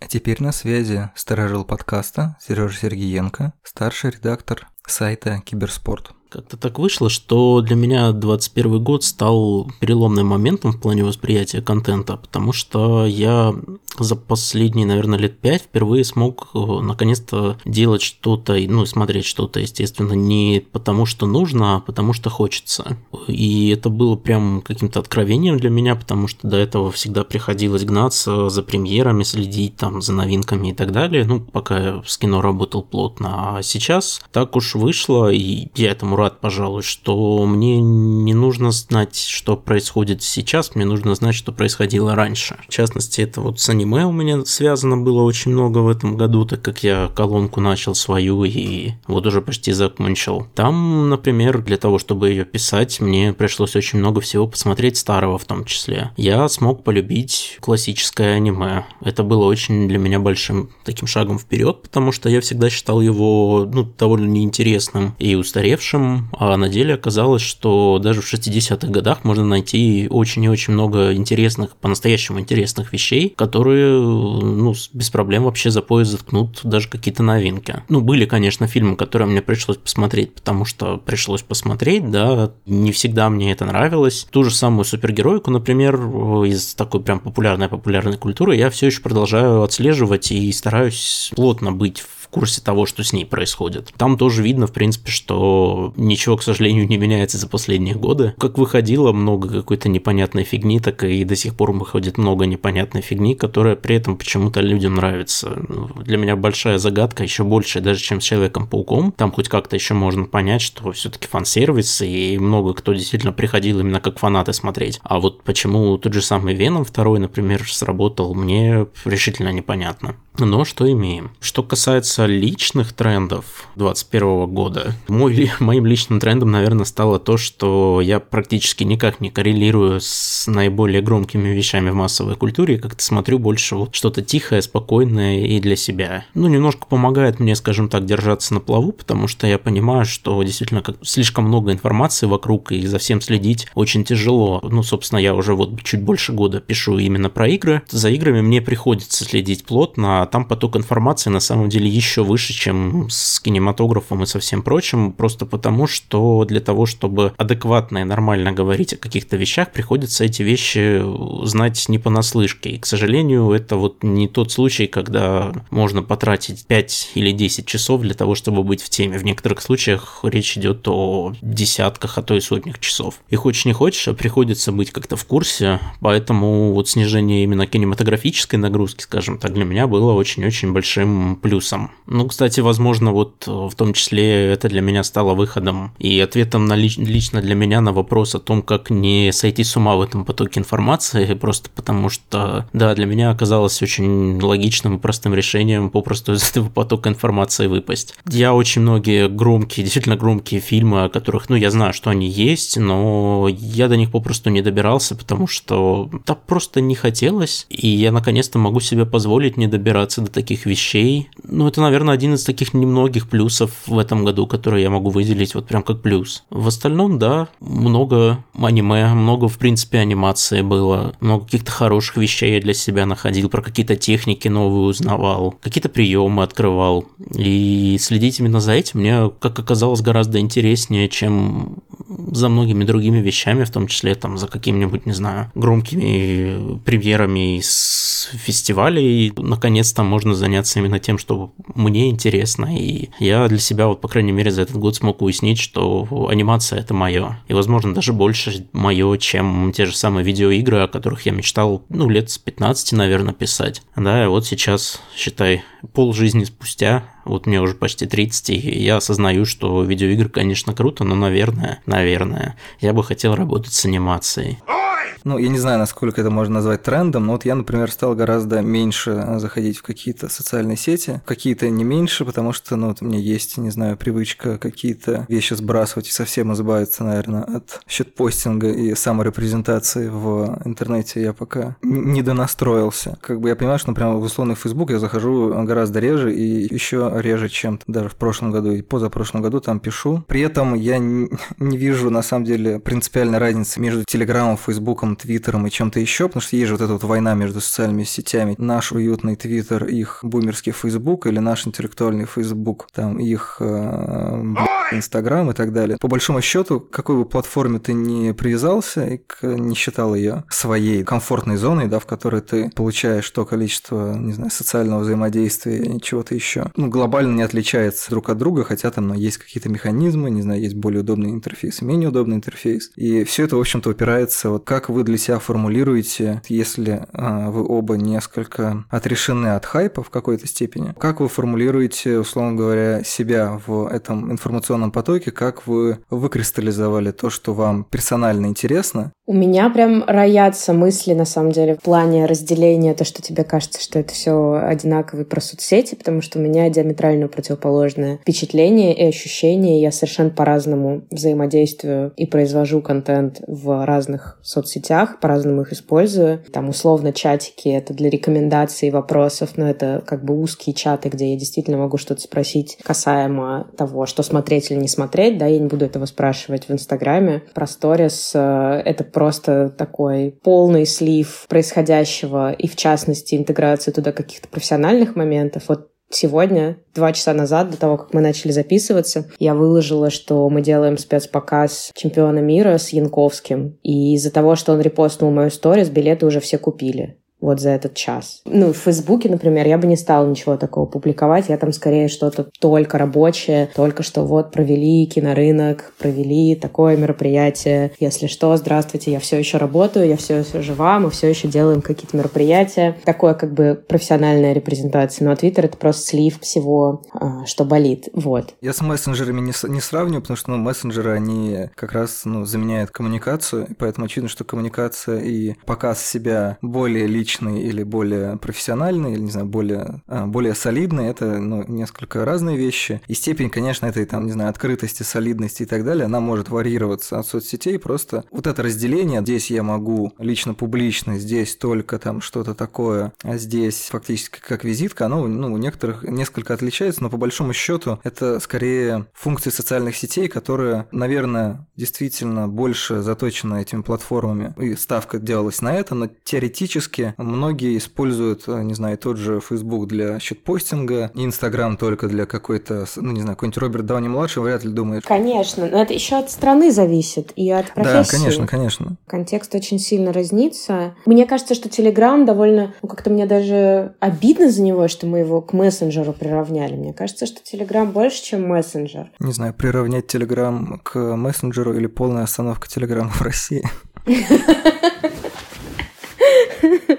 А теперь на связи сторожил подкаста Сережа Сергеенко, старший редактор сайта Киберспорт. Как-то так вышло, что для меня 21 год стал переломным моментом в плане восприятия контента, потому что я за последние, наверное, лет пять впервые смог э, наконец-то делать что-то, ну, смотреть что-то, естественно, не потому что нужно, а потому что хочется. И это было прям каким-то откровением для меня, потому что до этого всегда приходилось гнаться за премьерами, следить там за новинками и так далее, ну, пока я с кино работал плотно. А сейчас так уж вышло, и я этому Мурат, пожалуй, что мне не нужно знать, что происходит сейчас, мне нужно знать, что происходило раньше. В частности, это вот с аниме у меня связано было очень много в этом году, так как я колонку начал свою и вот уже почти закончил. Там, например, для того, чтобы ее писать, мне пришлось очень много всего посмотреть старого в том числе. Я смог полюбить классическое аниме. Это было очень для меня большим таким шагом вперед, потому что я всегда считал его ну, довольно неинтересным и устаревшим, а на деле оказалось, что даже в 60-х годах можно найти очень и очень много интересных, по-настоящему интересных вещей, которые ну, без проблем вообще за пояс заткнут даже какие-то новинки. Ну, были, конечно, фильмы, которые мне пришлось посмотреть, потому что пришлось посмотреть, да, не всегда мне это нравилось. Ту же самую супергеройку, например, из такой прям популярной-популярной культуры я все еще продолжаю отслеживать и стараюсь плотно быть в в курсе того, что с ней происходит. Там тоже видно, в принципе, что ничего, к сожалению, не меняется за последние годы. Как выходило много какой-то непонятной фигни, так и до сих пор выходит много непонятной фигни, которая при этом почему-то людям нравится. Для меня большая загадка, еще больше даже, чем с Человеком-пауком. Там хоть как-то еще можно понять, что все-таки фан-сервис, и много кто действительно приходил именно как фанаты смотреть. А вот почему тот же самый Веном второй, например, сработал, мне решительно непонятно. Но что имеем? Что касается личных трендов 2021 года, мой, моим личным трендом, наверное, стало то, что я практически никак не коррелирую с наиболее громкими вещами в массовой культуре, как-то смотрю больше вот что-то тихое, спокойное и для себя. Ну, немножко помогает мне, скажем так, держаться на плаву, потому что я понимаю, что действительно как слишком много информации вокруг, и за всем следить очень тяжело. Ну, собственно, я уже вот чуть больше года пишу именно про игры. За играми мне приходится следить плотно, там поток информации на самом деле еще выше, чем с кинематографом и со всем прочим, просто потому, что для того, чтобы адекватно и нормально говорить о каких-то вещах, приходится эти вещи знать не понаслышке. И, к сожалению, это вот не тот случай, когда можно потратить 5 или 10 часов для того, чтобы быть в теме. В некоторых случаях речь идет о десятках, а то и сотнях часов. И хочешь не хочешь, а приходится быть как-то в курсе, поэтому вот снижение именно кинематографической нагрузки, скажем так, для меня было очень-очень большим плюсом. Ну, кстати, возможно, вот э, в том числе это для меня стало выходом и ответом на лич- лично для меня на вопрос о том, как не сойти с ума в этом потоке информации, просто потому что, да, для меня оказалось очень логичным и простым решением попросту из этого потока информации выпасть. Я очень многие громкие, действительно громкие фильмы, о которых, ну, я знаю, что они есть, но я до них попросту не добирался, потому что так просто не хотелось, и я наконец-то могу себе позволить не добираться до таких вещей. Ну, это, наверное, один из таких немногих плюсов в этом году, которые я могу выделить вот прям как плюс. В остальном, да, много аниме, много, в принципе, анимации было, много каких-то хороших вещей я для себя находил, про какие-то техники новые узнавал, какие-то приемы открывал. И следить именно за этим мне, как оказалось, гораздо интереснее, чем за многими другими вещами, в том числе там за какими-нибудь, не знаю, громкими премьерами из фестивалей. Наконец там можно заняться именно тем, что мне интересно. И я для себя, вот, по крайней мере, за этот год смог уяснить, что анимация это мое. И, возможно, даже больше мое, чем те же самые видеоигры, о которых я мечтал, ну, лет с 15, наверное, писать. Да, и вот сейчас, считай, пол жизни спустя, вот мне уже почти 30, и я осознаю, что видеоигры, конечно, круто, но, наверное, наверное, я бы хотел работать с анимацией. Ну, я не знаю, насколько это можно назвать трендом, но вот я, например, стал гораздо меньше заходить в какие-то социальные сети, какие-то не меньше, потому что, ну, вот у меня есть, не знаю, привычка какие-то вещи сбрасывать и совсем избавиться, наверное, от счетпостинга и саморепрезентации в интернете я пока не донастроился. Как бы я понимаю, что, например, в условный Facebook я захожу гораздо реже и еще реже, чем даже в прошлом году и позапрошлом году там пишу. При этом я не вижу, на самом деле, принципиальной разницы между Телеграмом, Фейсбуком, Твиттером и чем-то еще, потому что есть же вот эта вот война между социальными сетями. Наш уютный Твиттер, их бумерский Фейсбук или наш интеллектуальный Фейсбук, там их э, Инстаграм и так далее. По большому счету, какой бы платформе ты не привязался и не считал ее своей комфортной зоной, да, в которой ты получаешь то количество, не знаю, социального взаимодействия и чего-то еще, ну, глобально не отличается друг от друга, хотя там ну, есть какие-то механизмы, не знаю, есть более удобный интерфейс менее удобный интерфейс. И все это, в общем-то, упирается, вот как вы для себя формулируете, если а, вы оба несколько отрешены от хайпа в какой-то степени, как вы формулируете, условно говоря, себя в этом информационном информационном потоке, как вы выкристаллизовали то, что вам персонально интересно? У меня прям роятся мысли, на самом деле, в плане разделения, то, что тебе кажется, что это все одинаковые про соцсети, потому что у меня диаметрально противоположное впечатление и ощущение. Я совершенно по-разному взаимодействую и произвожу контент в разных соцсетях, по-разному их использую. Там условно чатики — это для рекомендаций вопросов, но это как бы узкие чаты, где я действительно могу что-то спросить касаемо того, что смотреть или не смотреть, да, я не буду этого спрашивать в Инстаграме. Про сторис э, — это просто такой полный слив происходящего и, в частности, интеграция туда каких-то профессиональных моментов. Вот Сегодня, два часа назад, до того, как мы начали записываться, я выложила, что мы делаем спецпоказ чемпиона мира с Янковским. И из-за того, что он репостнул мою сторис, билеты уже все купили вот за этот час. Ну, в Фейсбуке, например, я бы не стала ничего такого публиковать. Я там скорее что-то только рабочее, только что вот провели кинорынок, провели такое мероприятие. Если что, здравствуйте, я все еще работаю, я все еще жива, мы все еще делаем какие-то мероприятия. Такое как бы профессиональная репрезентация. А Твиттер — это просто слив всего, а, что болит. Вот. Я с мессенджерами не, не сравниваю, потому что ну, мессенджеры, они как раз ну, заменяют коммуникацию, поэтому очевидно, что коммуникация и показ себя более личный личный или более профессиональный, или, не знаю, более, а, более солидный, это ну, несколько разные вещи. И степень, конечно, этой, там, не знаю, открытости, солидности и так далее, она может варьироваться от соцсетей, просто вот это разделение, здесь я могу лично публично, здесь только там что-то такое, а здесь фактически как визитка, оно ну, у некоторых несколько отличается, но по большому счету это скорее функции социальных сетей, которые, наверное, действительно больше заточены этими платформами, и ставка делалась на это, но теоретически Многие используют, э, не знаю, тот же Facebook для щитпостинга, Instagram только для какой-то, ну, не знаю, какой-нибудь Роберт Дауни-младший вряд ли думает. Конечно, но это еще от страны зависит и от профессии. Да, конечно, конечно. Контекст очень сильно разнится. Мне кажется, что Telegram довольно, ну, как-то мне даже обидно за него, что мы его к мессенджеру приравняли. Мне кажется, что Telegram больше, чем мессенджер. Не знаю, приравнять Telegram к мессенджеру или полная остановка Telegram в России.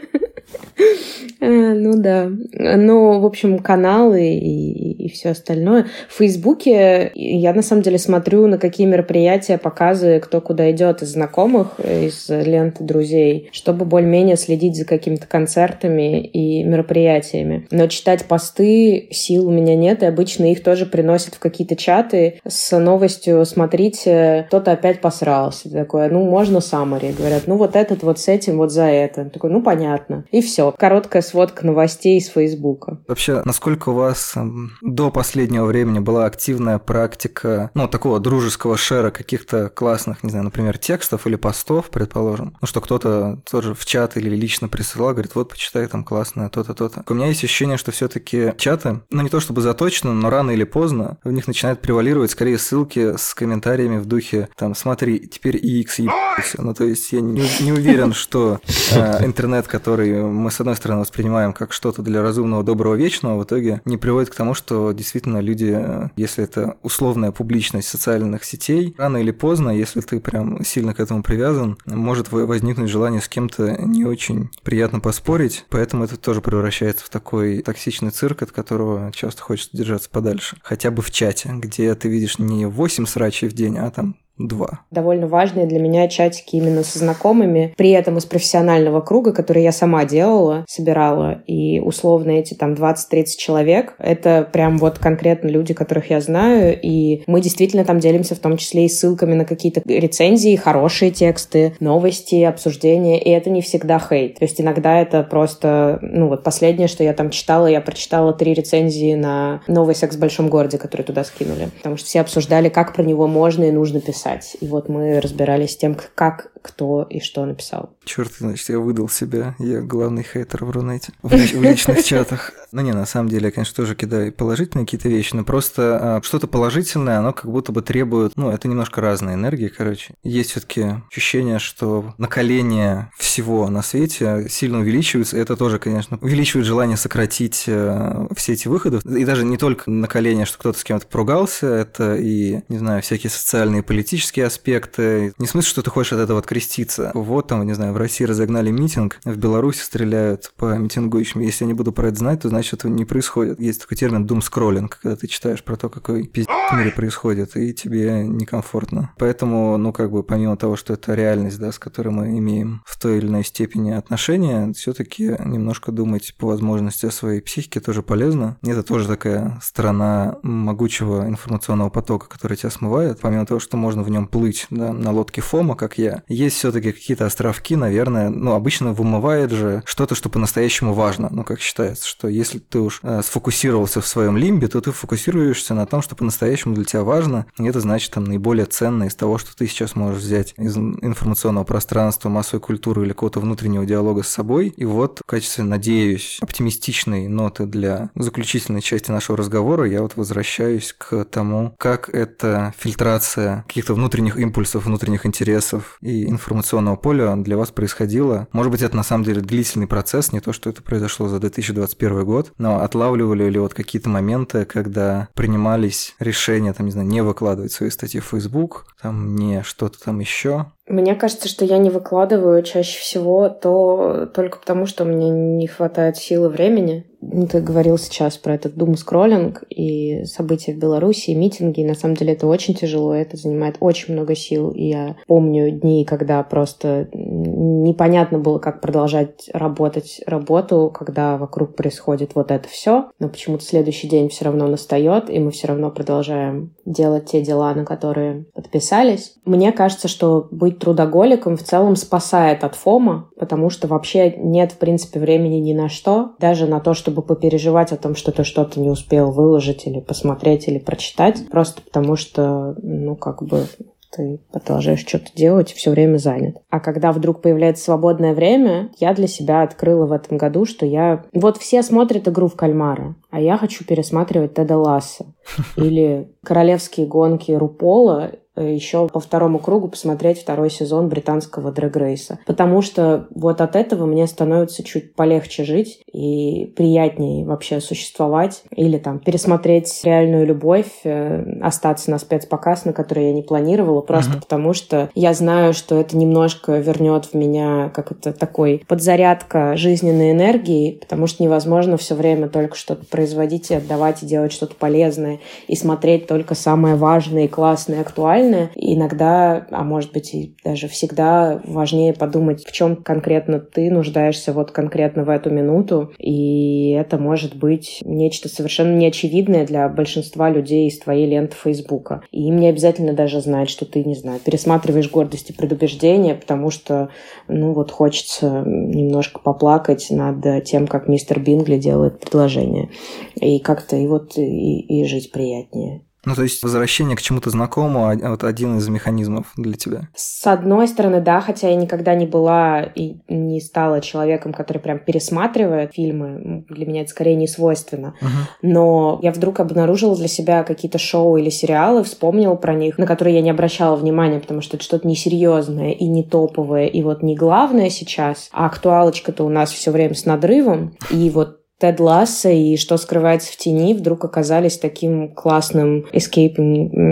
Э, ну да. Ну, в общем, каналы и, и все остальное. В Фейсбуке я на самом деле смотрю, на какие мероприятия, показы, кто куда идет из знакомых, из ленты друзей, чтобы более-менее следить за какими-то концертами и мероприятиями. Но читать посты сил у меня нет, и обычно их тоже приносят в какие-то чаты с новостью «Смотрите, кто-то опять посрался». Такое, ну, можно саммари. Говорят, ну, вот этот вот с этим, вот за это. Такой, ну, понятно. И все. Короткая сводка новостей из Фейсбука. Вообще, насколько у вас эм, до последнего времени была активная практика, ну, такого дружеского шера каких-то классных, не знаю, например, текстов или постов, предположим, ну, что кто-то тоже в чат или лично присылал, говорит, вот, почитай там классное то-то, то-то. У меня есть ощущение, что все таки чаты, ну, не то чтобы заточены, но рано или поздно в них начинают превалировать скорее ссылки с комментариями в духе, там, смотри, теперь X ебался. Ну, то есть я не, не уверен, что э, интернет, который мы, с одной стороны, воспринимаем как что-то для разумного, доброго, вечного, в итоге не приводит к тому, что действительно люди, если это условная публичность социальных сетей, рано или поздно, если ты прям сильно к этому привязан, может возникнуть желание с кем-то не очень приятно поспорить, поэтому это тоже превращается в такой токсичный цирк, от которого часто хочется держаться подальше. Хотя бы в чате, где ты видишь не 8 срачей в день, а там два. Довольно важные для меня чатики именно со знакомыми, при этом из профессионального круга, который я сама делала, собирала, и условно эти там 20-30 человек, это прям вот конкретно люди, которых я знаю, и мы действительно там делимся в том числе и ссылками на какие-то рецензии, хорошие тексты, новости, обсуждения, и это не всегда хейт. То есть иногда это просто, ну вот последнее, что я там читала, я прочитала три рецензии на новый секс в большом городе, который туда скинули, потому что все обсуждали, как про него можно и нужно писать писать. И вот мы разбирались с тем, как, кто и что написал. Черт, значит, я выдал себя. Я главный хейтер в Рунете. В, в личных чатах. Ну не, на самом деле, я, конечно, тоже кидаю положительные какие-то вещи, но просто а, что-то положительное, оно как будто бы требует, ну, это немножко разная энергия, короче. Есть все таки ощущение, что накаление всего на свете сильно увеличивается. Это тоже, конечно, увеличивает желание сократить э, все эти выходы. И даже не только накаление, что кто-то с кем-то поругался, это и, не знаю, всякие социальные, политические аспекты. Не в смысле, что ты хочешь от этого откреститься. Вот там, не знаю, в России разогнали митинг, в Беларуси стреляют по митингующим. Если я не буду про это знать, то значит это не происходит. Есть такой термин scrolling, когда ты читаешь про то, какой пиздец в мире происходит, и тебе некомфортно. Поэтому, ну, как бы, помимо того, что это реальность, да, с которой мы имеем в той или иной степени отношения, все таки немножко думать по возможности о своей психике тоже полезно. Это тоже такая сторона могучего информационного потока, который тебя смывает. Помимо того, что можно в нем плыть да, на лодке Фома, как я, есть все таки какие-то островки, наверное, ну, обычно вымывает же что-то, что по-настоящему важно. Ну, как считается, что если ты уж э, сфокусировался в своем лимбе, то ты фокусируешься на том, что по-настоящему для тебя важно, и это значит там наиболее ценное из того, что ты сейчас можешь взять из информационного пространства, массовой культуры или какого-то внутреннего диалога с собой. И вот в качестве, надеюсь, оптимистичной ноты для заключительной части нашего разговора я вот возвращаюсь к тому, как эта фильтрация каких-то внутренних импульсов, внутренних интересов и информационного поля для вас происходила. Может быть, это на самом деле длительный процесс, не то, что это произошло за 2021 год, но отлавливали ли вот какие-то моменты, когда принимались решения, там, не знаю, не выкладывать свои статьи в Facebook, там, не что-то там еще, мне кажется, что я не выкладываю чаще всего то только потому, что мне не хватает силы времени. Ну, ты говорил сейчас про этот дум-скроллинг и события в Беларуси, и митинги. И на самом деле это очень тяжело, это занимает очень много сил. И я помню дни, когда просто непонятно было, как продолжать работать работу, когда вокруг происходит вот это все. Но почему-то следующий день все равно настает, и мы все равно продолжаем делать те дела, на которые подписались. Мне кажется, что быть трудоголиком в целом спасает от фома, потому что вообще нет, в принципе, времени ни на что, даже на то, чтобы попереживать о том, что ты что-то не успел выложить или посмотреть или прочитать, просто потому что, ну, как бы ты продолжаешь что-то делать, все время занят. А когда вдруг появляется свободное время, я для себя открыла в этом году, что я... Вот все смотрят игру в кальмара, а я хочу пересматривать Теда Ласса. Или королевские гонки Рупола, еще по второму кругу посмотреть второй сезон британского Дрэгрейса. Потому что вот от этого мне становится чуть полегче жить и приятнее вообще существовать. Или там пересмотреть реальную любовь, э, остаться на спецпоказ, на который я не планировала, просто uh-huh. потому что я знаю, что это немножко вернет в меня как это такой подзарядка жизненной энергии, потому что невозможно все время только что-то производить и отдавать и делать что-то полезное и смотреть только самое важное и классное, и актуальное актуальны. Иногда, а может быть и даже всегда важнее подумать, в чем конкретно ты нуждаешься вот конкретно в эту минуту. И это может быть нечто совершенно неочевидное для большинства людей из твоей ленты Фейсбука. И им не обязательно даже знать, что ты, не знаю, пересматриваешь гордость и предубеждение, потому что, ну вот хочется немножко поплакать над тем, как мистер Бингли делает предложение. И как-то и вот и, и жить приятнее. Ну, то есть возвращение к чему-то знакомому – вот один из механизмов для тебя. С одной стороны, да, хотя я никогда не была и не стала человеком, который прям пересматривает фильмы. Для меня это скорее не свойственно. Uh-huh. Но я вдруг обнаружила для себя какие-то шоу или сериалы, вспомнила про них, на которые я не обращала внимания, потому что это что-то несерьезное и не топовое, и вот не главное сейчас, а актуалочка-то у нас все время с надрывом. И вот Тед Ласса и «Что скрывается в тени» вдруг оказались таким классным эскейпом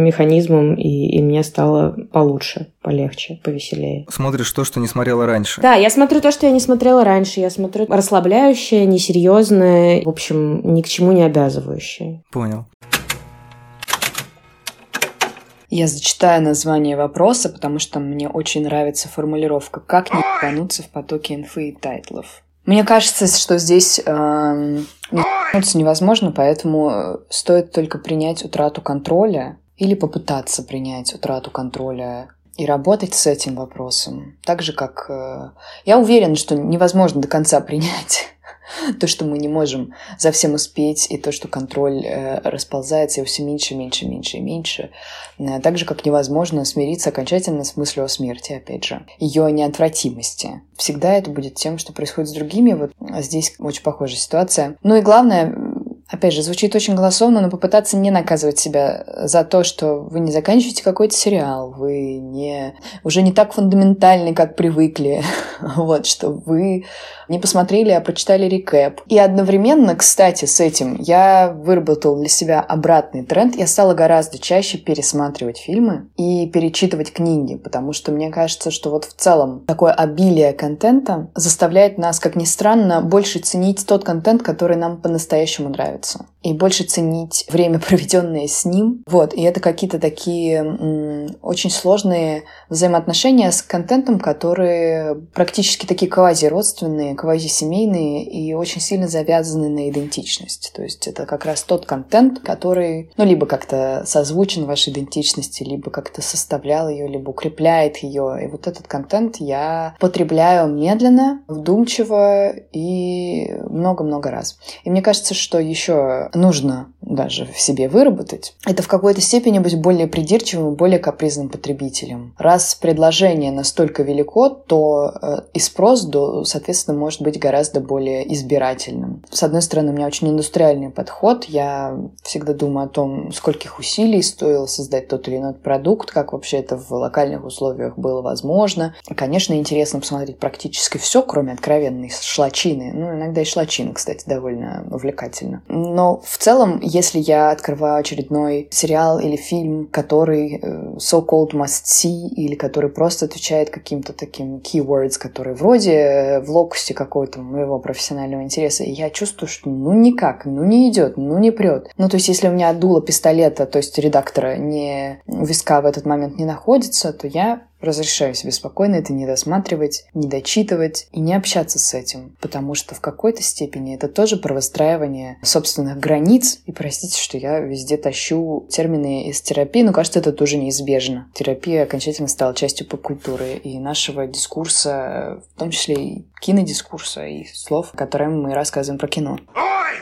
механизмом, и, и мне стало получше, полегче, повеселее. Смотришь то, что не смотрела раньше. Да, я смотрю то, что я не смотрела раньше. Я смотрю расслабляющее, несерьезное, в общем, ни к чему не обязывающее. Понял. Я зачитаю название вопроса, потому что мне очень нравится формулировка «Как не ебануться в потоке инфы и тайтлов». Мне кажется, что здесь э, невозможно, поэтому э, стоит только принять утрату контроля или попытаться принять утрату контроля и работать с этим вопросом. Так же, как э, я уверена, что невозможно до конца принять то, что мы не можем за всем успеть, и то, что контроль э, расползается все меньше, меньше, меньше и меньше. Э, так же, как невозможно смириться окончательно с мыслью о смерти, опять же. Ее неотвратимости. Всегда это будет тем, что происходит с другими. Вот здесь очень похожая ситуация. Ну и главное, опять же, звучит очень голословно, но попытаться не наказывать себя за то, что вы не заканчиваете какой-то сериал, вы не, уже не так фундаментальны, как привыкли, вот, что вы не посмотрели, а прочитали рекэп. И одновременно, кстати, с этим я выработал для себя обратный тренд. Я стала гораздо чаще пересматривать фильмы и перечитывать книги, потому что мне кажется, что вот в целом такое обилие контента заставляет нас, как ни странно, больше ценить тот контент, который нам по-настоящему нравится. И больше ценить время, проведенное с ним. Вот, и это какие-то такие м- очень сложные взаимоотношения с контентом, которые практически такие квази-родственные, квазисемейные и очень сильно завязаны на идентичность. То есть это как раз тот контент, который, ну, либо как-то созвучен вашей идентичности, либо как-то составлял ее, либо укрепляет ее. И вот этот контент я потребляю медленно, вдумчиво и много-много раз. И мне кажется, что еще нужно даже в себе выработать, это в какой-то степени быть более придирчивым, более капризным потребителем. Раз предложение настолько велико, то э, и спрос, соответственно, может быть гораздо более избирательным. С одной стороны, у меня очень индустриальный подход. Я всегда думаю о том, скольких усилий стоило создать тот или иной продукт, как вообще это в локальных условиях было возможно. Конечно, интересно посмотреть практически все, кроме откровенной шлачины. Ну, иногда и шлачина, кстати, довольно увлекательно. Но в целом, если я открываю очередной сериал или фильм, который э, so-called must see, или который просто отвечает каким-то таким keywords, которые вроде э, в локусте какого-то моего профессионального интереса, и я чувствую, что ну никак, ну не идет, ну не прет. Ну то есть если у меня дуло пистолета, то есть редактора не виска в этот момент не находится, то я разрешаю себе спокойно это не досматривать, не дочитывать и не общаться с этим, потому что в какой-то степени это тоже про выстраивание собственных границ. И простите, что я везде тащу термины из терапии, но кажется, это тоже неизбежно. Терапия окончательно стала частью поп-культуры и нашего дискурса, в том числе и кинодискурса, и слов, которыми мы рассказываем про кино.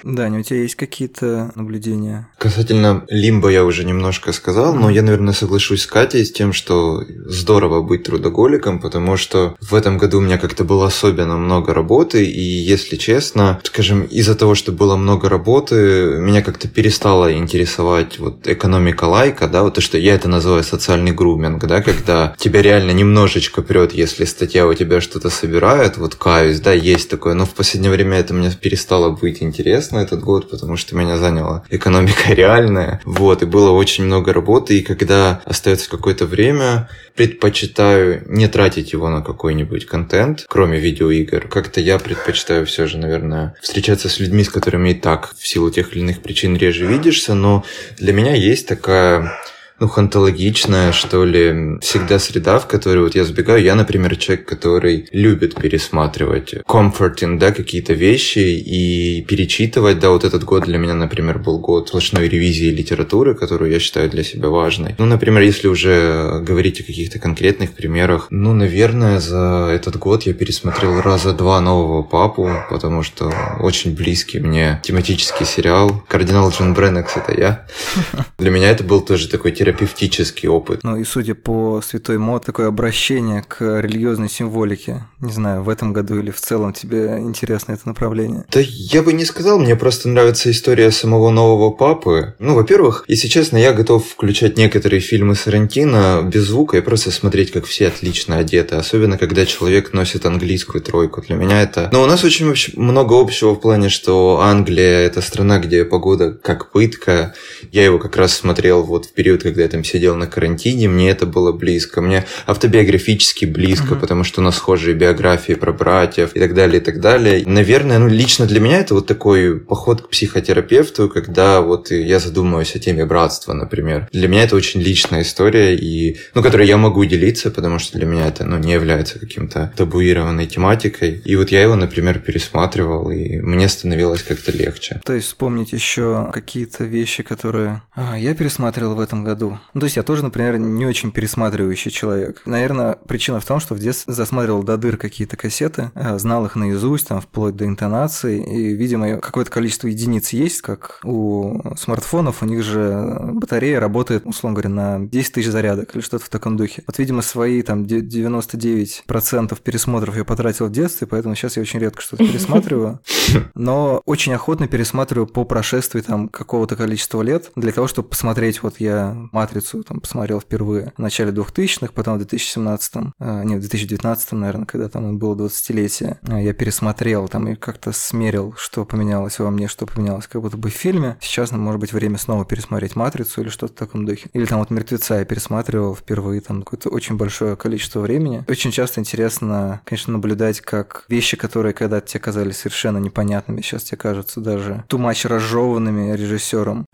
Да, у тебя есть какие-то наблюдения? Касательно Лимба я уже немножко сказал, но я, наверное, соглашусь с Катей с тем, что здорово быть трудоголиком, потому что в этом году у меня как-то было особенно много работы, и, если честно, скажем, из-за того, что было много работы, меня как-то перестало интересовать вот экономика лайка, да, вот то, что я это называю социальный груминг, да, когда тебя реально немножечко прет, если статья у тебя что-то собирает, вот каюсь, да, есть такое, но в последнее время это мне перестало быть интересно этот год, потому что меня заняла экономика реальная, вот, и было очень много работы, и когда остается какое-то время, предпочитаю не тратить его на какой-нибудь контент, кроме видеоигр. Как-то я предпочитаю все же, наверное, встречаться с людьми, с которыми и так в силу тех или иных причин реже видишься, но для меня есть такая ну, хантологичная, что ли, всегда среда, в которой вот я сбегаю. Я, например, человек, который любит пересматривать comforting, да, какие-то вещи и перечитывать, да, вот этот год для меня, например, был год сплошной ревизии литературы, которую я считаю для себя важной. Ну, например, если уже говорить о каких-то конкретных примерах, ну, наверное, за этот год я пересмотрел раза два нового папу, потому что очень близкий мне тематический сериал. Кардинал Джон Бреннекс это я. Для меня это был тоже такой терапевтический опыт. Ну и судя по Святой Мо, такое обращение к религиозной символике. Не знаю, в этом году или в целом тебе интересно это направление? Да я бы не сказал, мне просто нравится история самого нового папы. Ну, во-первых, если честно, я готов включать некоторые фильмы Сарантино без звука и просто смотреть, как все отлично одеты. Особенно, когда человек носит английскую тройку. Для меня это... Но у нас очень много общего в плане, что Англия – это страна, где погода как пытка. Я его как раз смотрел вот в период, когда я там сидел на карантине, мне это было близко. Мне автобиографически близко, uh-huh. потому что у нас схожие биографии про братьев и так далее, и так далее. Наверное, ну, лично для меня это вот такой поход к психотерапевту, когда вот я задумываюсь о теме братства, например. Для меня это очень личная история, и, ну, которой я могу делиться, потому что для меня это, ну, не является каким-то табуированной тематикой. И вот я его, например, пересматривал, и мне становилось как-то легче. То есть вспомнить еще какие-то вещи, которые а, я пересматривал в этом году, году. Ну, то есть я тоже, например, не очень пересматривающий человек. Наверное, причина в том, что в детстве засматривал до дыр какие-то кассеты, э, знал их наизусть, там, вплоть до интонации, и, видимо, какое-то количество единиц есть, как у смартфонов, у них же батарея работает, условно говоря, на 10 тысяч зарядок или что-то в таком духе. Вот, видимо, свои там 99% пересмотров я потратил в детстве, поэтому сейчас я очень редко что-то пересматриваю. Но очень охотно пересматриваю по прошествии там какого-то количества лет, для того, чтобы посмотреть, вот я «Матрицу» там посмотрел впервые в начале 2000-х, потом в 2017, э, не, в 2019, наверное, когда там было 20-летие, э, я пересмотрел там и как-то смерил, что поменялось во мне, что поменялось как будто бы в фильме. Сейчас, ну, может быть, время снова пересмотреть «Матрицу» или что-то в таком духе. Или там вот «Мертвеца» я пересматривал впервые там какое-то очень большое количество времени. Очень часто интересно, конечно, наблюдать, как вещи, которые когда-то тебе казались совершенно непонятными, сейчас тебе кажутся даже тумач разжеванными режиссером.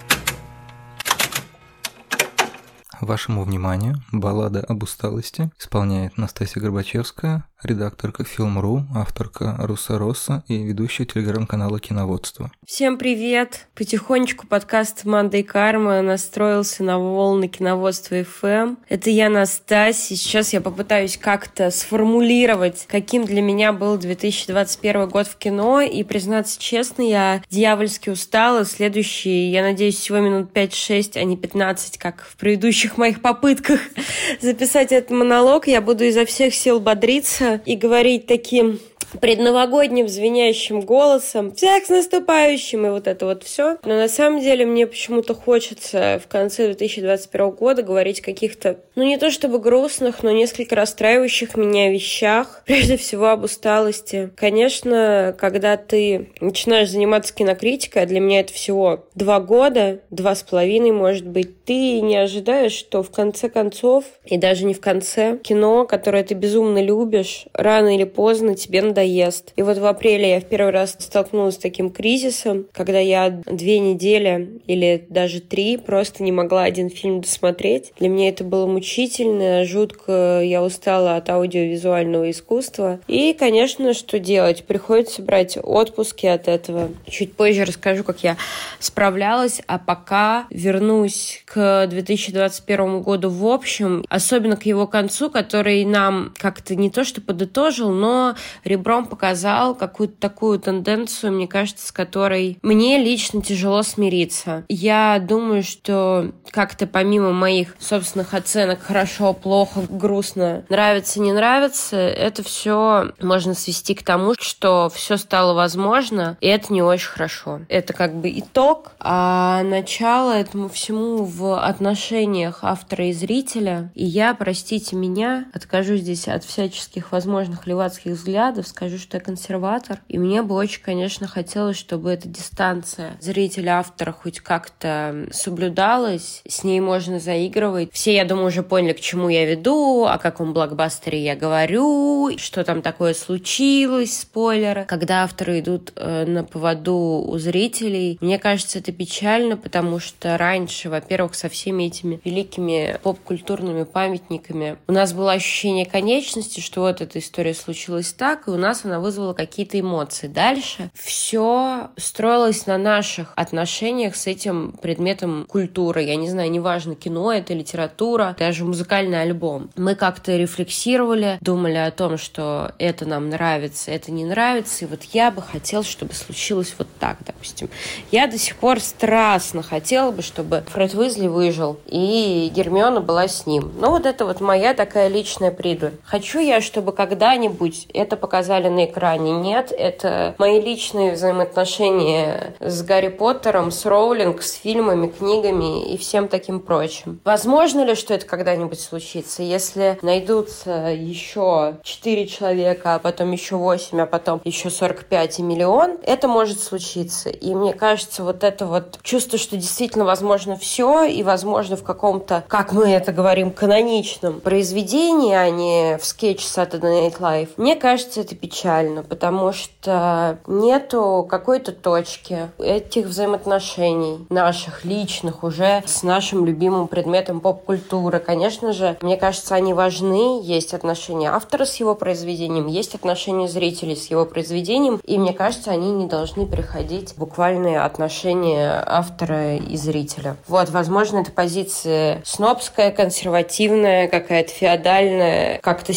Вашему вниманию баллада об усталости исполняет Настасья Горбачевская, редакторка Film.ru, авторка Руса Росса и ведущая телеграм-канала Киноводство. Всем привет! Потихонечку подкаст «Манда и карма» настроился на волны Киноводства FM. Это я, Настасья. Сейчас я попытаюсь как-то сформулировать, каким для меня был 2021 год в кино. И, признаться честно, я дьявольски устала. Следующие, я надеюсь, всего минут 5-6, а не 15, как в предыдущих моих попытках записать этот монолог. Я буду изо всех сил бодриться и говорить таким предновогодним звенящим голосом «Всех с наступающим!» и вот это вот все. Но на самом деле мне почему-то хочется в конце 2021 года говорить каких-то, ну не то чтобы грустных, но несколько расстраивающих меня вещах. Прежде всего об усталости. Конечно, когда ты начинаешь заниматься кинокритикой, а для меня это всего два года, два с половиной, может быть, ты не ожидаешь, что в конце концов, и даже не в конце, кино, которое ты безумно любишь, рано или поздно тебе надо надоест. И вот в апреле я в первый раз столкнулась с таким кризисом, когда я две недели или даже три просто не могла один фильм досмотреть. Для меня это было мучительно, жутко. Я устала от аудиовизуального искусства. И, конечно, что делать? Приходится брать отпуски от этого. Чуть позже расскажу, как я справлялась, а пока вернусь к 2021 году в общем, особенно к его концу, который нам как-то не то что подытожил, но ребро ребром показал какую-то такую тенденцию, мне кажется, с которой мне лично тяжело смириться. Я думаю, что как-то помимо моих собственных оценок хорошо, плохо, грустно, нравится, не нравится, это все можно свести к тому, что все стало возможно, и это не очень хорошо. Это как бы итог, а начало этому всему в отношениях автора и зрителя. И я, простите меня, откажу здесь от всяческих возможных левацких взглядов, скажу, что я консерватор, и мне бы очень, конечно, хотелось, чтобы эта дистанция зрителя-автора хоть как-то соблюдалась, с ней можно заигрывать. Все, я думаю, уже поняли, к чему я веду, о каком блокбастере я говорю, что там такое случилось, спойлеры. Когда авторы идут э, на поводу у зрителей, мне кажется, это печально, потому что раньше, во-первых, со всеми этими великими поп-культурными памятниками у нас было ощущение конечности, что вот эта история случилась так, и у нас она вызвала какие-то эмоции. Дальше все строилось на наших отношениях с этим предметом культуры. Я не знаю, неважно, кино это, литература, даже музыкальный альбом. Мы как-то рефлексировали, думали о том, что это нам нравится, это не нравится, и вот я бы хотела, чтобы случилось вот так, допустим. Я до сих пор страстно хотела бы, чтобы Фред Уизли выжил, и Гермиона была с ним. Ну, вот это вот моя такая личная придурь. Хочу я, чтобы когда-нибудь это показали на экране. Нет, это мои личные взаимоотношения с Гарри Поттером, с Роулинг, с фильмами, книгами и всем таким прочим. Возможно ли, что это когда-нибудь случится, если найдутся еще 4 человека, а потом еще 8, а потом еще 45 и миллион? Это может случиться. И мне кажется, вот это вот чувство, что действительно возможно все, и возможно в каком-то, как мы это говорим, каноничном произведении, а не в скетч Saturday Night Live, мне кажется, это печально, потому что нету какой-то точки этих взаимоотношений наших личных уже с нашим любимым предметом поп-культуры. Конечно же, мне кажется, они важны. Есть отношения автора с его произведением, есть отношения зрителей с его произведением, и мне кажется, они не должны переходить буквальные отношения автора и зрителя. Вот, возможно, это позиция снобская, консервативная, какая-то феодальная, как-то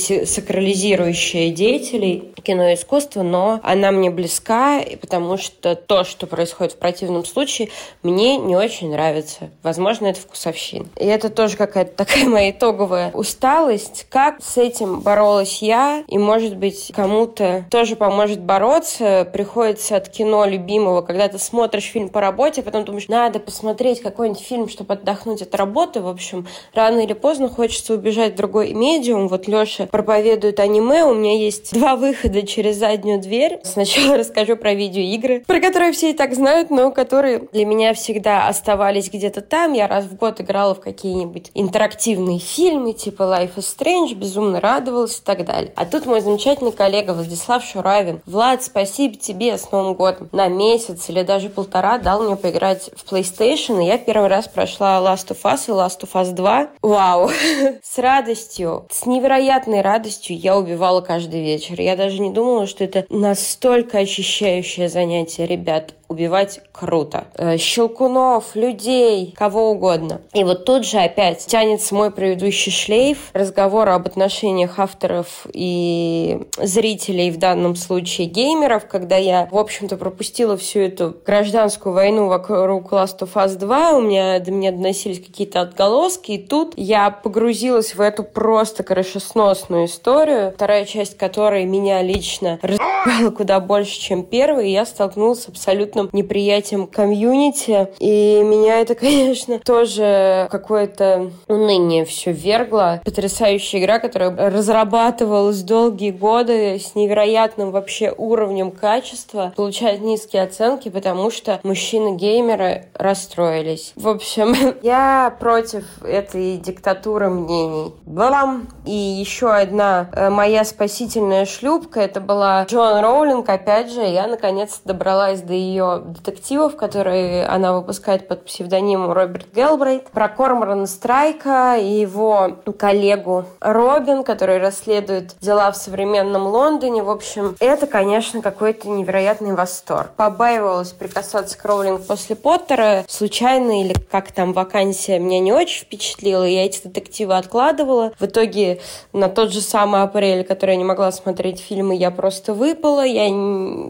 сакрализирующая деятелей, кино и искусство, но она мне близка, потому что то, что происходит в противном случае, мне не очень нравится. Возможно, это вкусовщина. И это тоже какая-то такая моя итоговая усталость. Как с этим боролась я, и, может быть, кому-то тоже поможет бороться. Приходится от кино любимого, когда ты смотришь фильм по работе, а потом думаешь, надо посмотреть какой-нибудь фильм, чтобы отдохнуть от работы. В общем, рано или поздно хочется убежать в другой медиум. Вот Леша проповедует аниме. У меня есть два выхода через заднюю дверь. Сначала расскажу про видеоигры, про которые все и так знают, но которые для меня всегда оставались где-то там. Я раз в год играла в какие-нибудь интерактивные фильмы, типа Life is Strange, безумно радовалась и так далее. А тут мой замечательный коллега Владислав Шуравин. Влад, спасибо тебе с Новым годом. На месяц или даже полтора дал мне поиграть в PlayStation, и я первый раз прошла Last of Us и Last of Us 2. Вау! С радостью, с невероятной радостью я убивала каждый вечер. Я даже не думала, что это настолько ощущающее занятие, ребят убивать круто. Э, щелкунов, людей, кого угодно. И вот тут же опять тянется мой предыдущий шлейф разговора об отношениях авторов и зрителей, в данном случае геймеров, когда я, в общем-то, пропустила всю эту гражданскую войну вокруг Last of Us 2, у меня до меня доносились какие-то отголоски, и тут я погрузилась в эту просто крышесносную историю, вторая часть которой меня лично разъебала куда больше, чем первая, и я столкнулась абсолютно абсолютным неприятием комьюнити. И меня это, конечно, тоже какое-то уныние все вергло. Потрясающая игра, которая разрабатывалась долгие годы с невероятным вообще уровнем качества, получает низкие оценки, потому что мужчины-геймеры расстроились. В общем, я против этой диктатуры мнений. Балам! И еще одна э, моя спасительная шлюпка, это была Джон Роулинг, опять же, я наконец добралась до ее детективов, которые она выпускает под псевдонимом Роберт Гелбрейт, про Корморана Страйка и его коллегу Робин, который расследует дела в современном Лондоне. В общем, это, конечно, какой-то невероятный восторг. Побаивалась прикасаться к Роулинг после Поттера. Случайно или как там вакансия меня не очень впечатлила. Я эти детективы откладывала. В итоге на тот же самый апрель, который я не могла смотреть фильмы, я просто выпала. Я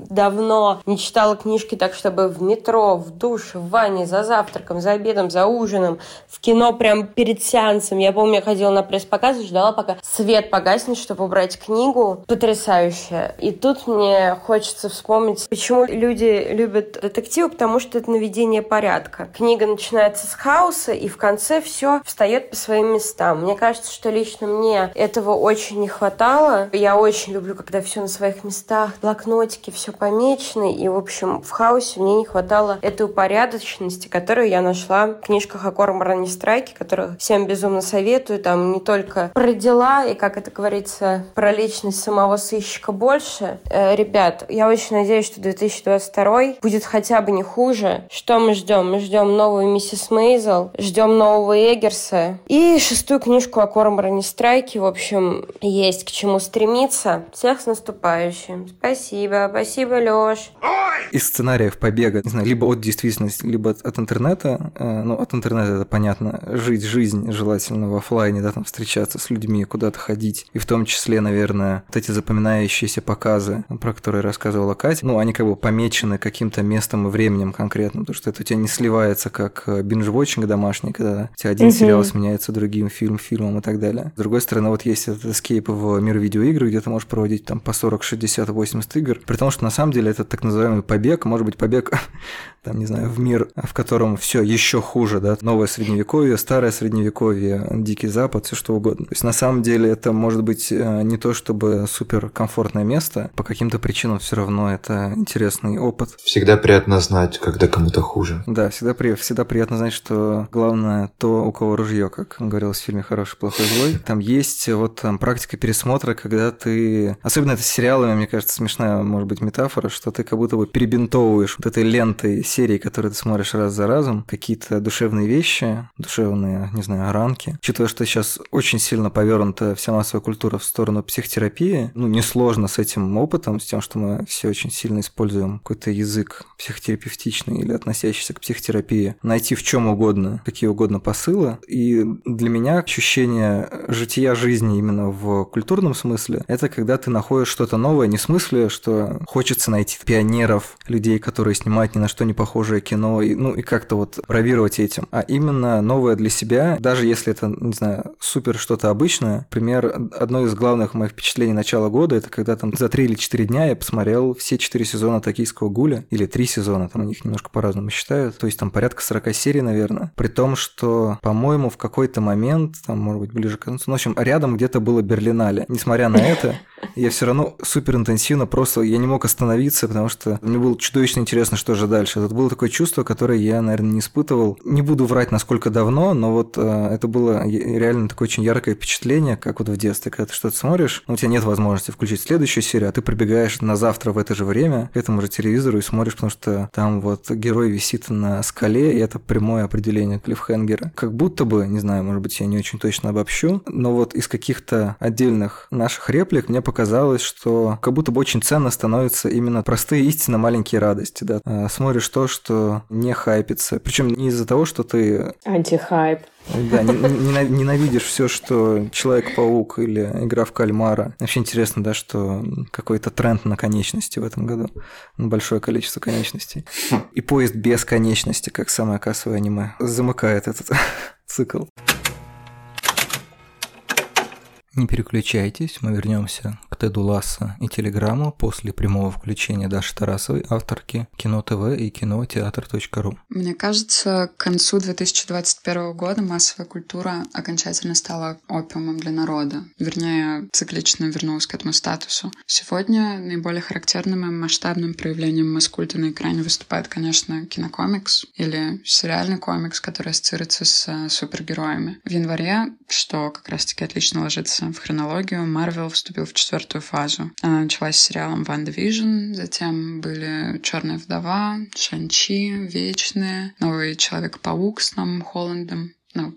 давно не читала книжки так, чтобы в метро, в душе, в ванне, за завтраком, за обедом, за ужином, в кино прям перед сеансом. Я помню, я ходила на пресс-показ и ждала, пока свет погаснет, чтобы убрать книгу. Потрясающе. И тут мне хочется вспомнить, почему люди любят детективы, потому что это наведение порядка. Книга начинается с хаоса, и в конце все встает по своим местам. Мне кажется, что лично мне этого очень не хватало. Я очень люблю, когда все на своих местах, блокнотики, все помечено, и, в общем, в хаосе хаосе мне не хватало этой упорядоченности, которую я нашла в книжках о Корморане Страйке, которых всем безумно советую. Там не только про дела и, как это говорится, про личность самого сыщика больше. Э, ребят, я очень надеюсь, что 2022 будет хотя бы не хуже. Что мы ждем? Мы ждем новую миссис Мейзел, ждем нового Эггерса и шестую книжку о Корморане Страйке. В общем, есть к чему стремиться. Всех с наступающим. Спасибо. Спасибо, Лёш. Из сценария сценариев побега, не знаю, либо от действительности, либо от, от интернета. Э, ну, от интернета это понятно. Жить жизнь желательно в офлайне, да, там встречаться с людьми, куда-то ходить. И в том числе, наверное, вот эти запоминающиеся показы, про которые рассказывала Катя, ну, они как бы помечены каким-то местом и временем конкретно, потому что это у тебя не сливается как э, бинж-вотчинг домашний, когда у тебя один угу. сериал сменяется другим, фильм фильмом и так далее. С другой стороны, вот есть этот эскейп в мир видеоигр, где ты можешь проводить там по 40, 60, 80 игр, при том, что на самом деле этот так называемый побег может быть быть побег, там, не знаю, в мир, в котором все еще хуже, да, новое средневековье, старое средневековье, дикий запад, все что угодно. То есть на самом деле это может быть э, не то чтобы супер комфортное место, по каким-то причинам все равно это интересный опыт. Всегда приятно знать, когда кому-то хуже. Да, всегда, при... всегда приятно знать, что главное то, у кого ружье, как говорилось в фильме «Хороший, плохой, злой». Там есть вот там практика пересмотра, когда ты... Особенно это с сериалами, мне кажется, смешная, может быть, метафора, что ты как будто бы перебинтовываешь формируешь вот этой лентой серии, которые ты смотришь раз за разом, какие-то душевные вещи, душевные, не знаю, ранки. Учитывая, что сейчас очень сильно повернута вся массовая культура в сторону психотерапии, ну, несложно с этим опытом, с тем, что мы все очень сильно используем какой-то язык психотерапевтичный или относящийся к психотерапии, найти в чем угодно, какие угодно посылы. И для меня ощущение жития жизни именно в культурном смысле, это когда ты находишь что-то новое, не в смысле, что хочется найти пионеров, людей, которые снимают ни на что не похожее кино, и, ну и как-то вот бравировать этим, а именно новое для себя, даже если это, не знаю, супер что-то обычное. Например, одно из главных моих впечатлений начала года, это когда там за три или четыре дня я посмотрел все четыре сезона «Токийского гуля», или три сезона, там они их немножко по-разному считают, то есть там порядка 40 серий, наверное, при том, что, по-моему, в какой-то момент, там, может быть, ближе к концу, ну, в общем, рядом где-то было Берлинале. Несмотря на это, я все равно супер интенсивно просто я не мог остановиться, потому что мне было чудовищно интересно, что же дальше. Это было такое чувство, которое я, наверное, не испытывал. Не буду врать, насколько давно, но вот э, это было реально такое очень яркое впечатление, как вот в детстве, когда ты что-то смотришь, но у тебя нет возможности включить следующую серию, а ты прибегаешь на завтра в это же время к этому же телевизору и смотришь, потому что там вот герой висит на скале, и это прямое определение клиффхенгера. Как будто бы, не знаю, может быть, я не очень точно обобщу, но вот из каких-то отдельных наших реплик мне показалось, что как будто бы очень ценно становятся именно простые истины, маленькие радости, да. А, смотришь то, что не хайпится. Причем не из-за того, что ты... Антихайп. Да, ненавидишь все, что Человек-паук или игра в кальмара. Вообще интересно, да, что какой-то тренд на конечности в этом году. Большое количество конечностей. И поезд без конечности, как самое кассовое аниме, замыкает этот цикл. Не переключайтесь, мы вернемся к Теду Ласса и Телеграмму после прямого включения Даши Тарасовой, авторки Кино ТВ и кинотеатр.ру. Мне кажется, к концу 2021 года массовая культура окончательно стала опиумом для народа. Вернее, циклично вернулась к этому статусу. Сегодня наиболее характерным и масштабным проявлением масс-культа на экране выступает, конечно, кинокомикс или сериальный комикс, который ассоциируется с э, супергероями. В январе, что как раз-таки отлично ложится в хронологию, Марвел вступил в четвертую фазу. Она началась с сериалом Ван Division, затем были Черная вдова, Шанчи, Вечные, Новый Человек-паук с Новым Холландом, ну,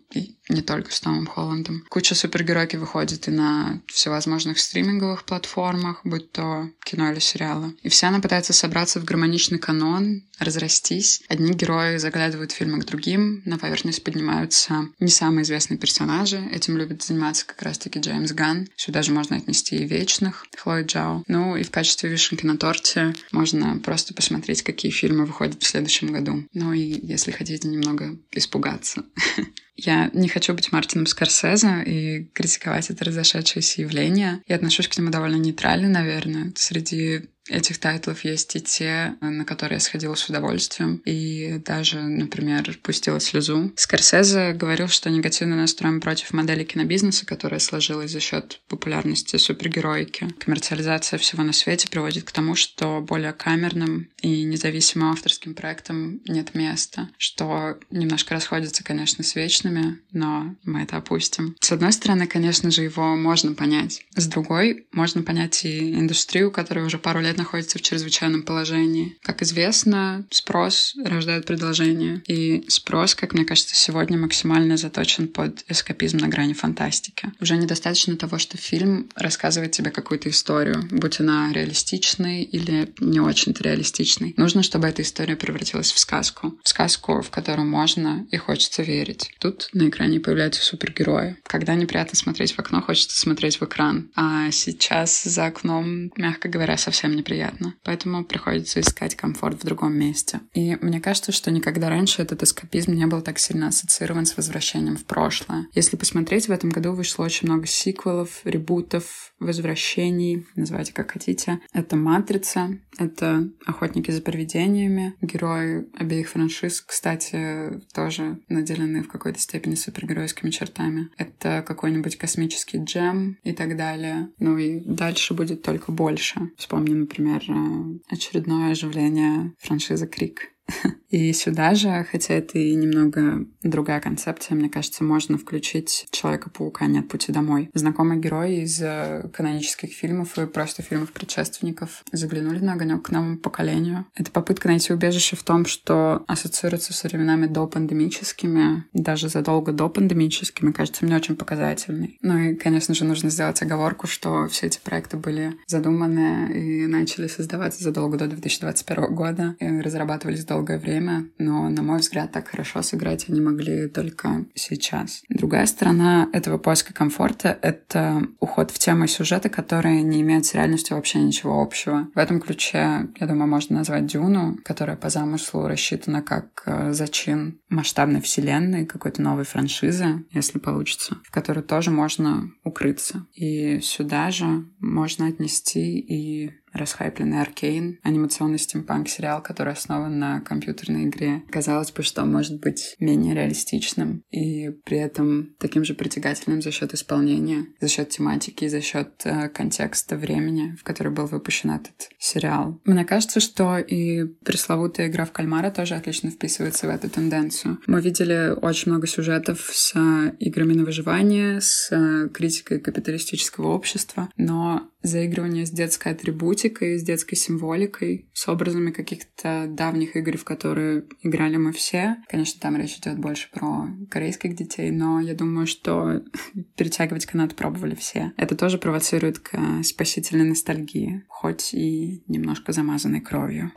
не только с Томом Холландом. Куча супергеройки выходит и на всевозможных стриминговых платформах, будь то кино или сериалы. И вся она пытается собраться в гармоничный канон, разрастись. Одни герои заглядывают в фильмы к другим, на поверхность поднимаются не самые известные персонажи. Этим любит заниматься как раз-таки Джеймс Ганн. Сюда же можно отнести и Вечных, Хлои Джао. Ну и в качестве вишенки на торте можно просто посмотреть, какие фильмы выходят в следующем году. Ну и если хотите немного испугаться. Я не хочу быть Мартином Скорсезе и критиковать это разошедшееся явление. Я отношусь к нему довольно нейтрально, наверное. Среди этих тайтлов есть и те, на которые я сходила с удовольствием, и даже, например, пустила слезу. Скорсезе говорил, что негативно настроен против модели кинобизнеса, которая сложилась за счет популярности супергероики. Коммерциализация всего на свете приводит к тому, что более камерным и независимым авторским проектам нет места, что немножко расходится, конечно, с вечными, но мы это опустим. С одной стороны, конечно же, его можно понять. С другой, можно понять и индустрию, которая уже пару лет находится в чрезвычайном положении. Как известно, спрос рождает предложение. И спрос, как мне кажется, сегодня максимально заточен под эскапизм на грани фантастики. Уже недостаточно того, что фильм рассказывает тебе какую-то историю, будь она реалистичной или не очень-то реалистичной. Нужно, чтобы эта история превратилась в сказку. В сказку, в которую можно и хочется верить. Тут на экране появляются супергерои. Когда неприятно смотреть в окно, хочется смотреть в экран. А сейчас за окном, мягко говоря, совсем не неприятно. Поэтому приходится искать комфорт в другом месте. И мне кажется, что никогда раньше этот эскапизм не был так сильно ассоциирован с возвращением в прошлое. Если посмотреть, в этом году вышло очень много сиквелов, ребутов, возвращений, называйте как хотите. Это «Матрица», это «Охотники за привидениями». Герои обеих франшиз, кстати, тоже наделены в какой-то степени супергеройскими чертами. Это какой-нибудь космический джем и так далее. Ну и дальше будет только больше. Вспомним, например, э, очередное оживление франшизы «Крик». И сюда же, хотя это и немного другая концепция, мне кажется, можно включить Человека-паука «Нет пути домой». Знакомый герой из э, канонических фильмов и просто фильмов предшественников заглянули на огонек к новому поколению. Это попытка найти убежище в том, что ассоциируется с временами до пандемическими, даже задолго до пандемическими, кажется мне очень показательной. Ну и, конечно же, нужно сделать оговорку, что все эти проекты были задуманы и начали создаваться задолго до 2021 года и разрабатывались долгое время но, на мой взгляд, так хорошо сыграть они могли только сейчас. Другая сторона этого поиска комфорта — это уход в темы сюжета, которые не имеют с реальностью вообще ничего общего. В этом ключе, я думаю, можно назвать «Дюну», которая по замыслу рассчитана как э, зачин масштабной вселенной, какой-то новой франшизы, если получится, в которую тоже можно укрыться. И сюда же можно отнести и расхайпленный Аркейн, анимационный стимпанк-сериал, который основан на компьютерной игре. Казалось бы, что может быть менее реалистичным и при этом таким же притягательным за счет исполнения, за счет тематики, за счет э, контекста времени, в который был выпущен этот сериал. Мне кажется, что и пресловутая игра в кальмара тоже отлично вписывается в эту тенденцию. Мы видели очень много сюжетов с играми на выживание, с критикой капиталистического общества, но заигрывание с детской атрибутикой, с детской символикой, с образами каких-то давних игр, в которые играли мы все. Конечно, там речь идет больше про корейских детей, но я думаю, что перетягивать канат пробовали все. Это тоже провоцирует к спасительной ностальгии, хоть и немножко замазанной кровью.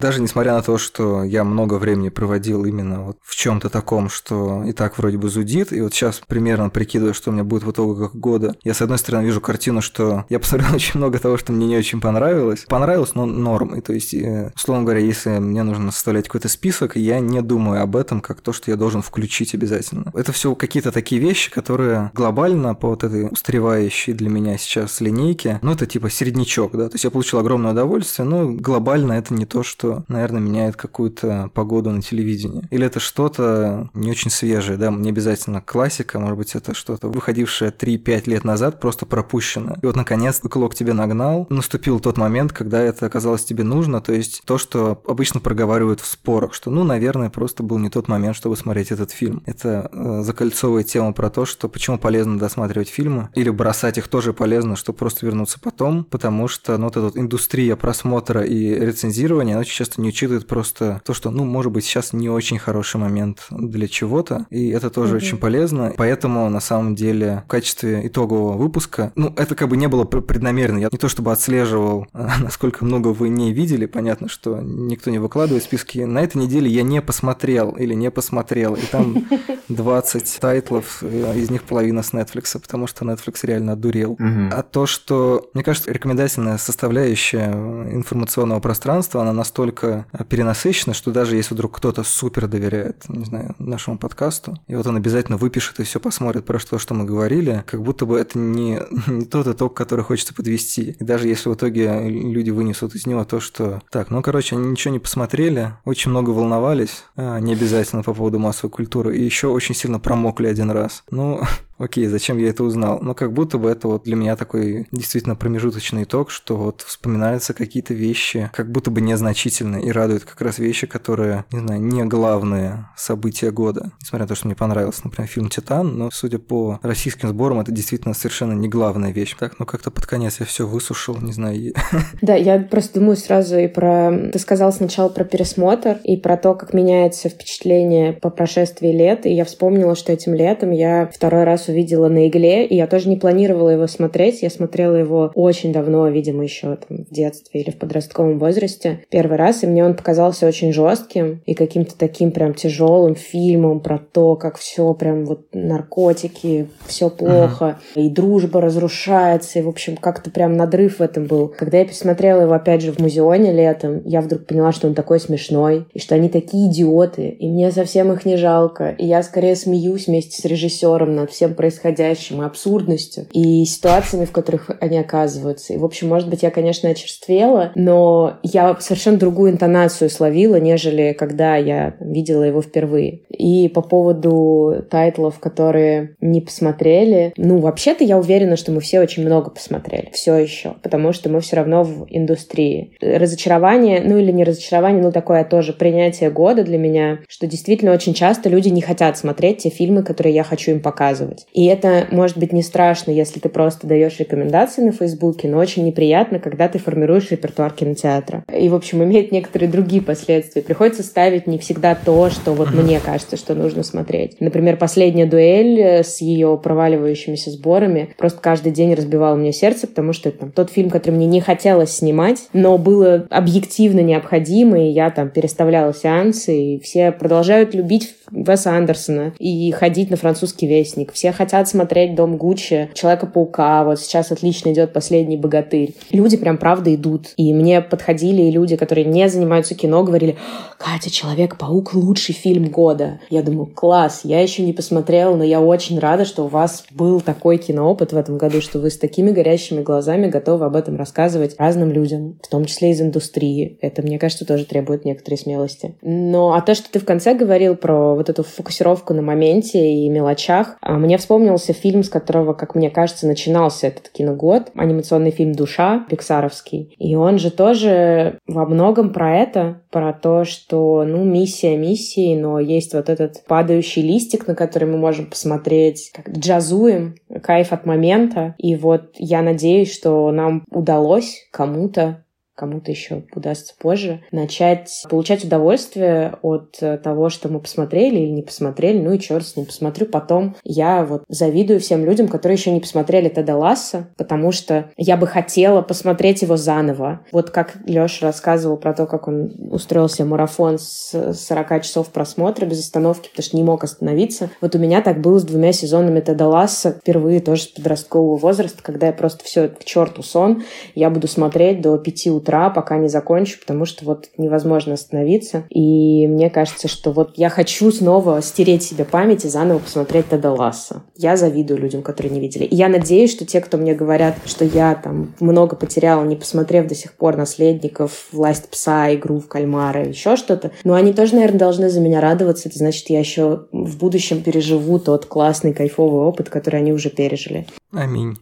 Даже несмотря на то, что я много времени проводил именно вот в чем-то таком, что и так вроде бы зудит, и вот сейчас примерно прикидываю, что у меня будет в итогах года, я с одной стороны вижу картину, что я посмотрел очень много того, что мне не очень понравилось. Понравилось, но норм. И то есть, э, условно говоря, если мне нужно составлять какой-то список, я не думаю об этом как то, что я должен включить обязательно. Это все какие-то такие вещи, которые глобально по вот этой устаревающей для меня сейчас линейке, ну это типа середнячок, да, то есть я получил огромное удовольствие, но глобально это не то, что, наверное, меняет какую-то погоду на телевидении. Или это что-то не очень свежее, да, не обязательно классика, может быть, это что-то выходившее 3-5 лет назад, просто пропущено. И вот, наконец, клок тебе нагнал, наступил тот момент, когда это оказалось тебе нужно, то есть то, что обычно проговаривают в спорах, что, ну, наверное, просто был не тот момент, чтобы смотреть этот фильм. Это э, закольцовывает тему про то, что почему полезно досматривать фильмы, или бросать их тоже полезно, чтобы просто вернуться потом, потому что, ну, вот эта вот индустрия просмотра и рецензирования, она часто не учитывает просто то, что, ну, может быть, сейчас не очень хороший момент для чего-то, и это тоже mm-hmm. очень полезно. Поэтому, на самом деле, в качестве итогового выпуска, ну, это как бы не было преднамеренно. Я не то чтобы отслеживал, насколько много вы не видели, понятно, что никто не выкладывает списки. На этой неделе я не посмотрел или не посмотрел, и там 20 тайтлов, из них половина с Netflix, потому что Netflix реально одурел. Mm-hmm. А то, что, мне кажется, рекомендательная составляющая информационного пространства, она настолько перенасыщена, что даже если вдруг кто-то супер доверяет, не знаю, нашему подкасту, и вот он обязательно выпишет и все посмотрит про то, что мы говорили, как будто бы это не, не тот итог, который хочется подвести. И даже если в итоге люди вынесут из него то, что... Так, ну, короче, они ничего не посмотрели, очень много волновались, а, не обязательно по поводу массовой культуры, и еще очень сильно промокли один раз. Ну, окей, зачем я это узнал? Но как будто бы это вот для меня такой действительно промежуточный итог, что вот вспоминаются какие-то вещи, как будто бы незначительные, и радуют как раз вещи, которые, не знаю, не главные события года. Несмотря на то, что мне понравился, например, фильм «Титан», но, судя по российским сборам, это действительно совершенно не главная вещь. Так, ну как-то под конец я все высушил, не знаю. Да, я просто думаю сразу и про... Ты сказал сначала про пересмотр и про то, как меняется впечатление по прошествии лет, и я вспомнила, что этим летом я второй раз увидела на игле, и я тоже не планировала его смотреть. Я смотрела его очень давно, видимо, еще там, в детстве или в подростковом возрасте. Первый раз, и мне он показался очень жестким и каким-то таким прям тяжелым фильмом про то, как все прям вот наркотики, все плохо, uh-huh. и дружба разрушается, и, в общем, как-то прям надрыв в этом был. Когда я посмотрела его, опять же, в музеоне летом, я вдруг поняла, что он такой смешной, и что они такие идиоты, и мне совсем их не жалко, и я скорее смеюсь вместе с режиссером над всем всем происходящим, и абсурдностью, и ситуациями, в которых они оказываются. И, в общем, может быть, я, конечно, очерствела, но я совершенно другую интонацию словила, нежели когда я видела его впервые. И по поводу тайтлов, которые не посмотрели, ну, вообще-то я уверена, что мы все очень много посмотрели. Все еще. Потому что мы все равно в индустрии. Разочарование, ну или не разочарование, ну такое тоже принятие года для меня, что действительно очень часто люди не хотят смотреть те фильмы, которые я хочу им показывать. И это может быть не страшно, если ты просто даешь рекомендации на Фейсбуке, но очень неприятно, когда ты формируешь репертуар кинотеатра. И, в общем, имеет некоторые другие последствия. Приходится ставить не всегда то, что вот мне кажется, что нужно смотреть. Например, последняя дуэль с ее проваливающимися сборами просто каждый день разбивала мне сердце, потому что это там, тот фильм, который мне не хотелось снимать, но было объективно необходимо, и я там переставляла сеансы, и все продолжают любить Веса Андерсона и ходить на французский вестник. Все хотят смотреть «Дом Гуччи», «Человека-паука», вот сейчас отлично идет «Последний богатырь». Люди прям правда идут. И мне подходили люди, которые не занимаются кино, говорили, Катя, «Человек-паук» — лучший фильм года. Я думаю, класс, я еще не посмотрела, но я очень рада, что у вас был такой киноопыт в этом году, что вы с такими горящими глазами готовы об этом рассказывать разным людям, в том числе из индустрии. Это, мне кажется, тоже требует некоторой смелости. Но а то, что ты в конце говорил про вот эту фокусировку на моменте и мелочах, а, мне вспомнился фильм, с которого, как мне кажется, начинался этот киногод, анимационный фильм «Душа» пиксаровский. И он же тоже во многом про это, про то, что, ну, миссия миссии, но есть вот этот падающий листик, на который мы можем посмотреть, как джазуем, кайф от момента. И вот я надеюсь, что нам удалось кому-то кому-то еще удастся позже, начать получать удовольствие от э, того, что мы посмотрели или не посмотрели, ну и черт с ним, посмотрю потом. Я вот завидую всем людям, которые еще не посмотрели Теда Ласса, потому что я бы хотела посмотреть его заново. Вот как Леша рассказывал про то, как он устроил себе марафон с 40 часов просмотра без остановки, потому что не мог остановиться. Вот у меня так было с двумя сезонами Теда Ласса, впервые тоже с подросткового возраста, когда я просто все к черту сон, я буду смотреть до 5 утра утра, пока не закончу, потому что вот невозможно остановиться. И мне кажется, что вот я хочу снова стереть себе память и заново посмотреть Теда Ласса. Я завидую людям, которые не видели. И я надеюсь, что те, кто мне говорят, что я там много потеряла, не посмотрев до сих пор «Наследников», «Власть пса», «Игру в кальмара», еще что-то, но они тоже, наверное, должны за меня радоваться. Это значит, я еще в будущем переживу тот классный, кайфовый опыт, который они уже пережили. Аминь.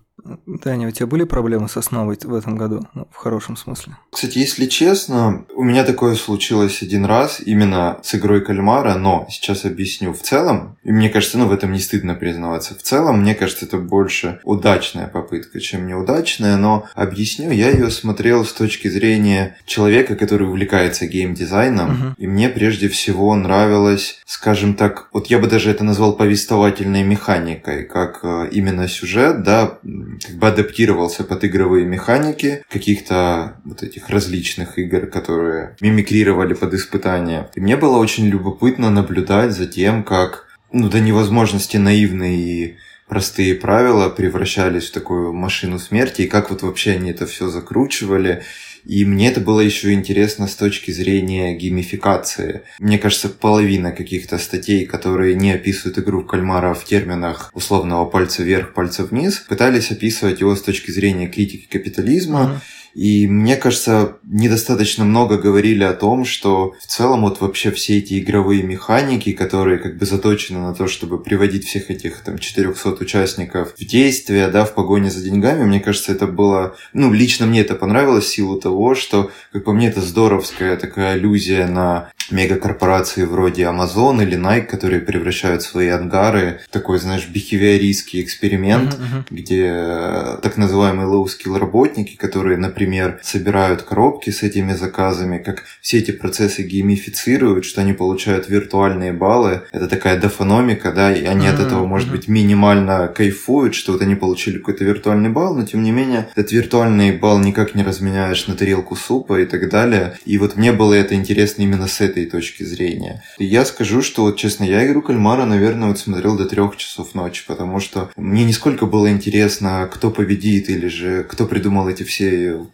Таня, у тебя были проблемы с основой в этом году? Ну, в хорошем смысле. Кстати, если честно, у меня такое случилось один раз именно с игрой кальмара, но сейчас объясню. В целом, и мне кажется, ну в этом не стыдно признаваться, в целом, мне кажется, это больше удачная попытка, чем неудачная, но объясню, я ее смотрел с точки зрения человека, который увлекается геймдизайном, угу. и мне прежде всего нравилось, скажем так, вот я бы даже это назвал повествовательной механикой, как э, именно сюжет, да, как бы адаптировался под игровые механики каких-то вот этих различных игр, которые мимикрировали под испытания. И мне было очень любопытно наблюдать за тем, как ну, до невозможности наивные и простые правила превращались в такую машину смерти, и как вот вообще они это все закручивали, и мне это было еще интересно с точки зрения геймификации. Мне кажется, половина каких-то статей, которые не описывают игру в кальмара в терминах условного пальца вверх, пальца вниз, пытались описывать его с точки зрения критики капитализма. Mm-hmm и мне кажется, недостаточно много говорили о том, что в целом вот вообще все эти игровые механики, которые как бы заточены на то, чтобы приводить всех этих там 400 участников в действие, да, в погоне за деньгами, мне кажется, это было, ну, лично мне это понравилось в силу того, что, как по мне, это здоровская такая аллюзия на мегакорпорации вроде Amazon или Nike, которые превращают свои ангары в такой, знаешь, бихевиористский эксперимент, uh-huh, uh-huh. где э, так называемые low-skill работники, которые, например, собирают коробки с этими заказами, как все эти процессы геймифицируют, что они получают виртуальные баллы. Это такая дофономика, да, и они uh-huh, от этого, может uh-huh. быть, минимально кайфуют, что вот они получили какой-то виртуальный балл, но тем не менее этот виртуальный балл никак не разменяешь на тарелку супа и так далее. И вот мне было это интересно именно с этой этой точки зрения. И я скажу, что вот честно, я игру кальмара, наверное, вот смотрел до трех часов ночи, потому что мне не сколько было интересно, кто победит или же кто придумал эти все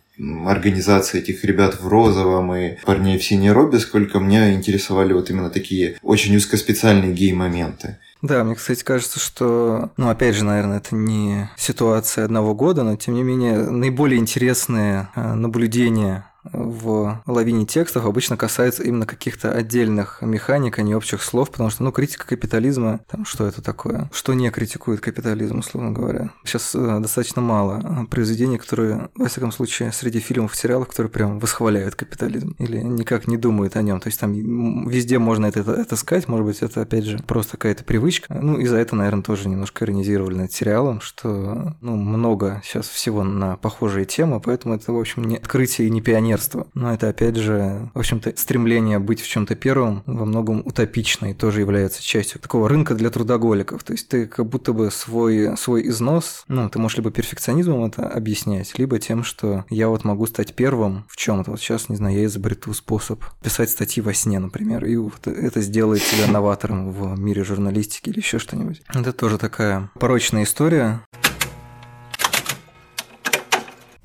организации этих ребят в розовом и парней в синей робе, сколько меня интересовали вот именно такие очень узкоспециальные гей-моменты. Да, мне, кстати, кажется, что, ну, опять же, наверное, это не ситуация одного года, но, тем не менее, наиболее интересные э, наблюдения в лавине текстов обычно касается именно каких-то отдельных механик, а не общих слов, потому что, ну, критика капитализма, там, что это такое? Что не критикует капитализм, условно говоря? Сейчас э, достаточно мало э, произведений, которые, во всяком случае, среди фильмов сериалов, которые прям восхваляют капитализм или никак не думают о нем. То есть там везде можно это, это, это сказать, может быть, это, опять же, просто какая-то привычка. Ну, и за это, наверное, тоже немножко иронизировали над сериалом, что, ну, много сейчас всего на похожие темы, поэтому это, в общем, не открытие и не пионер пионерство. Но это, опять же, в общем-то, стремление быть в чем-то первым во многом утопично тоже является частью такого рынка для трудоголиков. То есть ты как будто бы свой, свой износ, ну, ты можешь либо перфекционизмом это объяснять, либо тем, что я вот могу стать первым в чем-то. Вот сейчас, не знаю, я изобрету способ писать статьи во сне, например, и вот это сделает тебя новатором в мире журналистики или еще что-нибудь. Это тоже такая порочная история.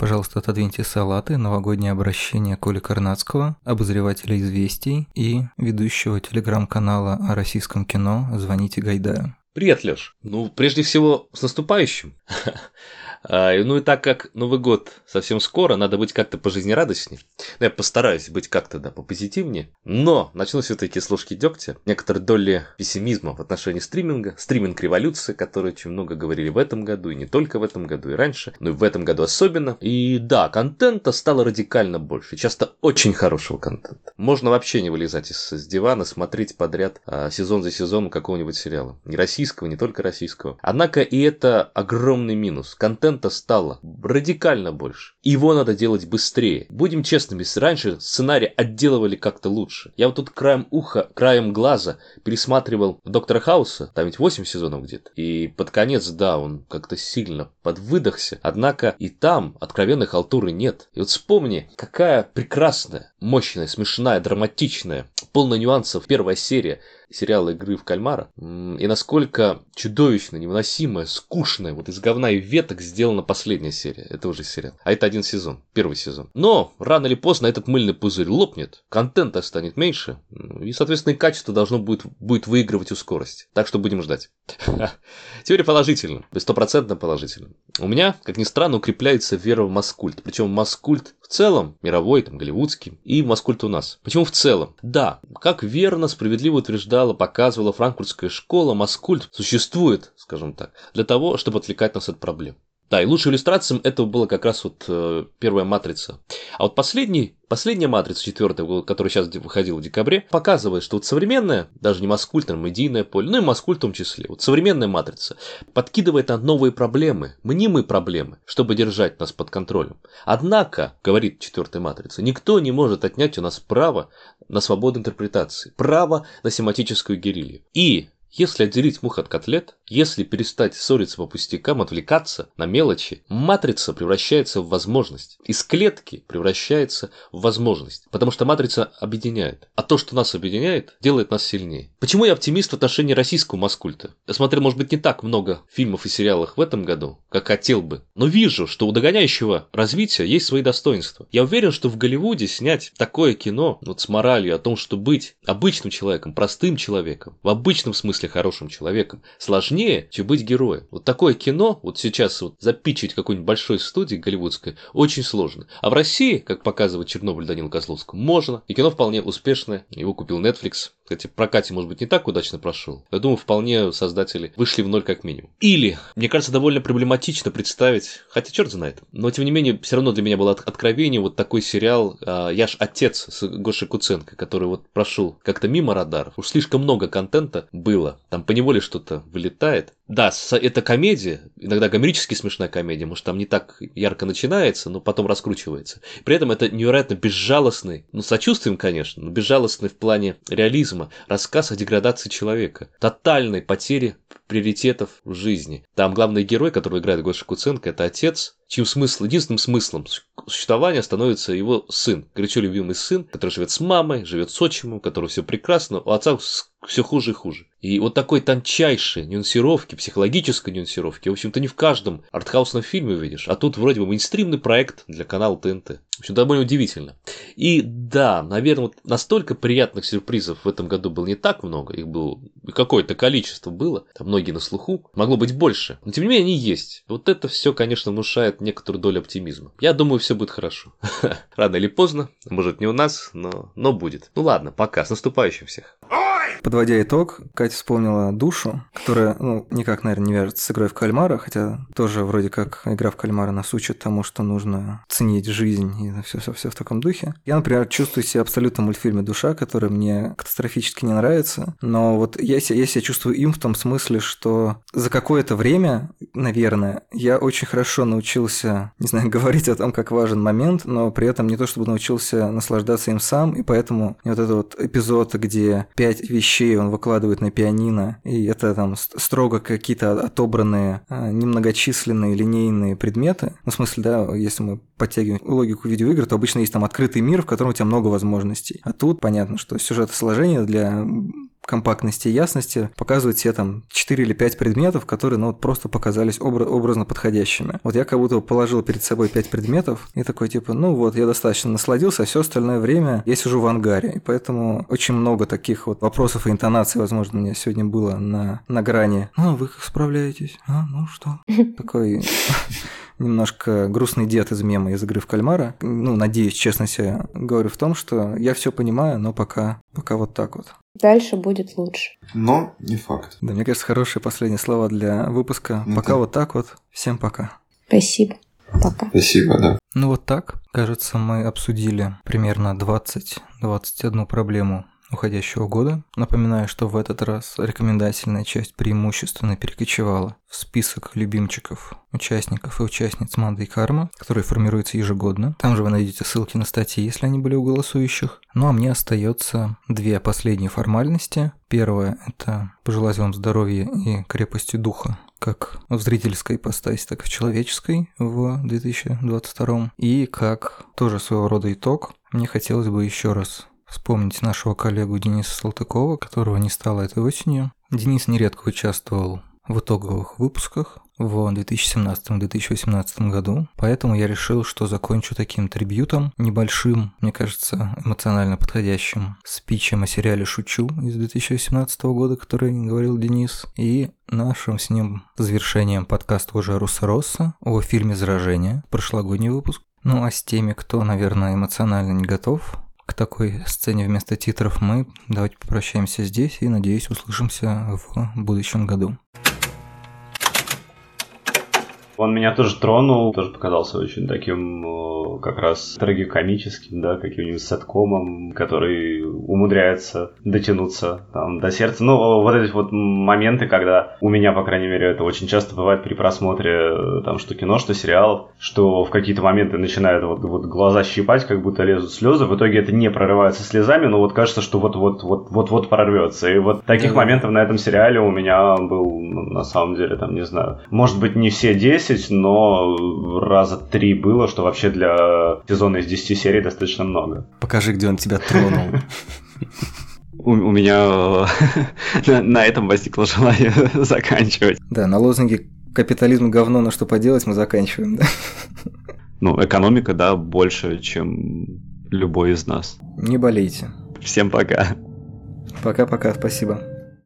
Пожалуйста, отодвиньте салаты, новогоднее обращение Коли Карнацкого, обозревателя «Известий» и ведущего телеграм-канала о российском кино «Звоните Гайдаю». Привет, Лёш. Ну, прежде всего, с наступающим. А, ну и так как Новый год совсем скоро, надо быть как-то пожизнерадостнее. Ну, я постараюсь быть как-то, да, попозитивнее. Но начну все-таки с ложки дегтя. Некоторые доли пессимизма в отношении стриминга. Стриминг революции, которой очень много говорили в этом году, и не только в этом году, и раньше, но и в этом году особенно. И да, контента стало радикально больше. Часто очень хорошего контента. Можно вообще не вылезать из, с дивана, смотреть подряд а, сезон за сезоном какого-нибудь сериала. Не российского, не только российского. Однако и это огромный минус. Контент контента стало радикально больше. Его надо делать быстрее. Будем честными, раньше сценарий отделывали как-то лучше. Я вот тут краем уха, краем глаза пересматривал Доктора Хауса, там ведь 8 сезонов где-то. И под конец, да, он как-то сильно подвыдохся. Однако и там откровенной халтуры нет. И вот вспомни, какая прекрасная, мощная, смешная, драматичная, полная нюансов первая серия сериала «Игры в кальмара», и насколько чудовищно, невыносимая, скучная, вот из говна и веток сделана последняя серия. Это уже сериал. А это один сезон, первый сезон. Но рано или поздно этот мыльный пузырь лопнет, контента станет меньше, и, соответственно, и качество должно будет, будет выигрывать у скорости. Так что будем ждать. Теперь положительно, стопроцентно положительно. У меня, как ни странно, укрепляется вера в маскульт. Причем маскульт в целом, мировой, там, голливудский, и маскульт у нас. Почему в целом? Да, как верно, справедливо утверждала, показывала франкфуртская школа, маскульт существует, скажем так, для того, чтобы отвлекать нас от проблем. Да, и лучшей иллюстрацией этого была как раз вот э, первая матрица. А вот последний, последняя матрица, четвертая, которая сейчас выходила в декабре, показывает, что вот современная, даже не маскульт, а медийное поле, ну и маскульт в том числе, вот современная матрица подкидывает на новые проблемы, мнимые проблемы, чтобы держать нас под контролем. Однако, говорит четвертая матрица, никто не может отнять у нас право на свободу интерпретации, право на семантическую герилью. И если отделить мух от котлет, если перестать ссориться по пустякам, отвлекаться на мелочи, матрица превращается в возможность. Из клетки превращается в возможность. Потому что матрица объединяет. А то, что нас объединяет, делает нас сильнее. Почему я оптимист в отношении российского маскульта? Я смотрел, может быть, не так много фильмов и сериалов в этом году, как хотел бы. Но вижу, что у догоняющего развития есть свои достоинства. Я уверен, что в Голливуде снять такое кино вот с моралью о том, что быть обычным человеком, простым человеком, в обычном смысле хорошим человеком, сложнее чем быть героем. Вот такое кино, вот сейчас вот запичить какой-нибудь большой студии голливудской, очень сложно. А в России, как показывает Чернобыль Данила Козловского, можно. И кино вполне успешное. Его купил Netflix. Кстати, в прокате, может быть, не так удачно прошел. Я думаю, вполне создатели вышли в ноль как минимум. Или, мне кажется, довольно проблематично представить, хотя черт знает, но тем не менее, все равно для меня было откровение вот такой сериал а, «Я ж отец» с Гошей Куценко, который вот прошел как-то мимо радаров. Уж слишком много контента было. Там поневоле что-то вылетает. Да, это комедия, иногда гомерически смешная комедия, может, там не так ярко начинается, но потом раскручивается. При этом это невероятно безжалостный, ну, сочувствием, конечно, но безжалостный в плане реализма, рассказ о деградации человека, тотальной потере приоритетов в жизни. Там главный герой, которого играет Гоша Куценко, это отец, чьим смысл, единственным смыслом существования становится его сын, горячо любимый сын, который живет с мамой, живет с отчимом, у которого все прекрасно, у отца все хуже и хуже. И вот такой тончайшей нюансировки, психологической нюансировки, в общем-то, не в каждом артхаусном фильме увидишь. А тут вроде бы мейнстримный проект для канала ТНТ. В общем, довольно удивительно. И да, наверное, вот настолько приятных сюрпризов в этом году было не так много. Их было какое-то количество было. Там многие на слуху. Могло быть больше. Но тем не менее они есть. Вот это все, конечно, внушает некоторую долю оптимизма. Я думаю, все будет хорошо. Рано или поздно. Может, не у нас, но, но будет. Ну ладно, пока. С наступающим всех. Подводя итог, Катя вспомнила душу, которая, ну, никак, наверное, не вяжется с игрой в кальмара, хотя тоже вроде как игра в кальмара нас учит тому, что нужно ценить жизнь и все, все, все в таком духе. Я, например, чувствую себя абсолютно в мультфильме «Душа», который мне катастрофически не нравится, но вот я, я себя чувствую им в том смысле, что за какое-то время, наверное, я очень хорошо научился, не знаю, говорить о том, как важен момент, но при этом не то чтобы научился наслаждаться им сам, и поэтому вот этот вот эпизод, где пять вещей он выкладывает на пианино, и это там строго какие-то отобранные а, немногочисленные линейные предметы. Ну, в смысле, да, если мы подтягиваем логику видеоигр, то обычно есть там открытый мир, в котором у тебя много возможностей. А тут понятно, что сюжетосложение для компактности и ясности показывает себе там 4 или 5 предметов, которые ну, вот просто показались обра- образно подходящими. Вот я как будто положил перед собой 5 предметов и такой типа, ну вот, я достаточно насладился, а все остальное время я сижу в ангаре. И поэтому очень много таких вот вопросов и интонаций, возможно, у меня сегодня было на, на грани. А вы как справляетесь? А, ну что? Такой немножко грустный дед из мема из игры в кальмара. Ну, надеюсь, честно себе говорю в том, что я все понимаю, но пока, пока вот так вот. Дальше будет лучше. Но не факт. Да, мне кажется, хорошие последние слова для выпуска. Ну, пока да. вот так вот. Всем пока. Спасибо. Пока. Спасибо, да. Ну вот так, кажется, мы обсудили примерно 20-21 проблему уходящего года. Напоминаю, что в этот раз рекомендательная часть преимущественно перекочевала в список любимчиков участников и участниц Манды и Карма, который формируется ежегодно. Там же вы найдете ссылки на статьи, если они были у голосующих. Ну а мне остается две последние формальности. Первое – это пожелать вам здоровья и крепости духа как в зрительской ипостаси, так и в человеческой в 2022. И как тоже своего рода итог, мне хотелось бы еще раз вспомнить нашего коллегу Дениса Салтыкова, которого не стало этой осенью. Денис нередко участвовал в итоговых выпусках в 2017-2018 году, поэтому я решил, что закончу таким трибьютом, небольшим, мне кажется, эмоционально подходящим спичем о сериале «Шучу» из 2018 года, который говорил Денис, и нашим с ним завершением подкаста уже Руса Росса о фильме «Заражение», прошлогодний выпуск. Ну а с теми, кто, наверное, эмоционально не готов, к такой сцене вместо титров мы давайте попрощаемся здесь и, надеюсь, услышимся в будущем году. Он меня тоже тронул, тоже показался очень таким э, как раз трагикомическим, да, каким-нибудь сеткомом, который умудряется дотянуться там, до сердца. Ну, вот эти вот моменты, когда у меня, по крайней мере, это очень часто бывает при просмотре э, там что кино, что сериалов, что в какие-то моменты начинают вот, вот глаза щипать, как будто лезут слезы. В итоге это не прорывается слезами, но вот кажется, что вот-вот-вот-вот-вот прорвется. И вот таких моментов на этом сериале у меня был, ну, на самом деле, там, не знаю, может быть, не все 10, 10, но раза три было, что вообще для сезона из 10 серий достаточно много. Покажи, где он тебя тронул. У, у меня на, на этом возникло желание заканчивать. Да, на лозунге «Капитализм говно, на что поделать» мы заканчиваем, да? Ну, экономика, да, больше, чем любой из нас. Не болейте. Всем пока. Пока-пока, спасибо.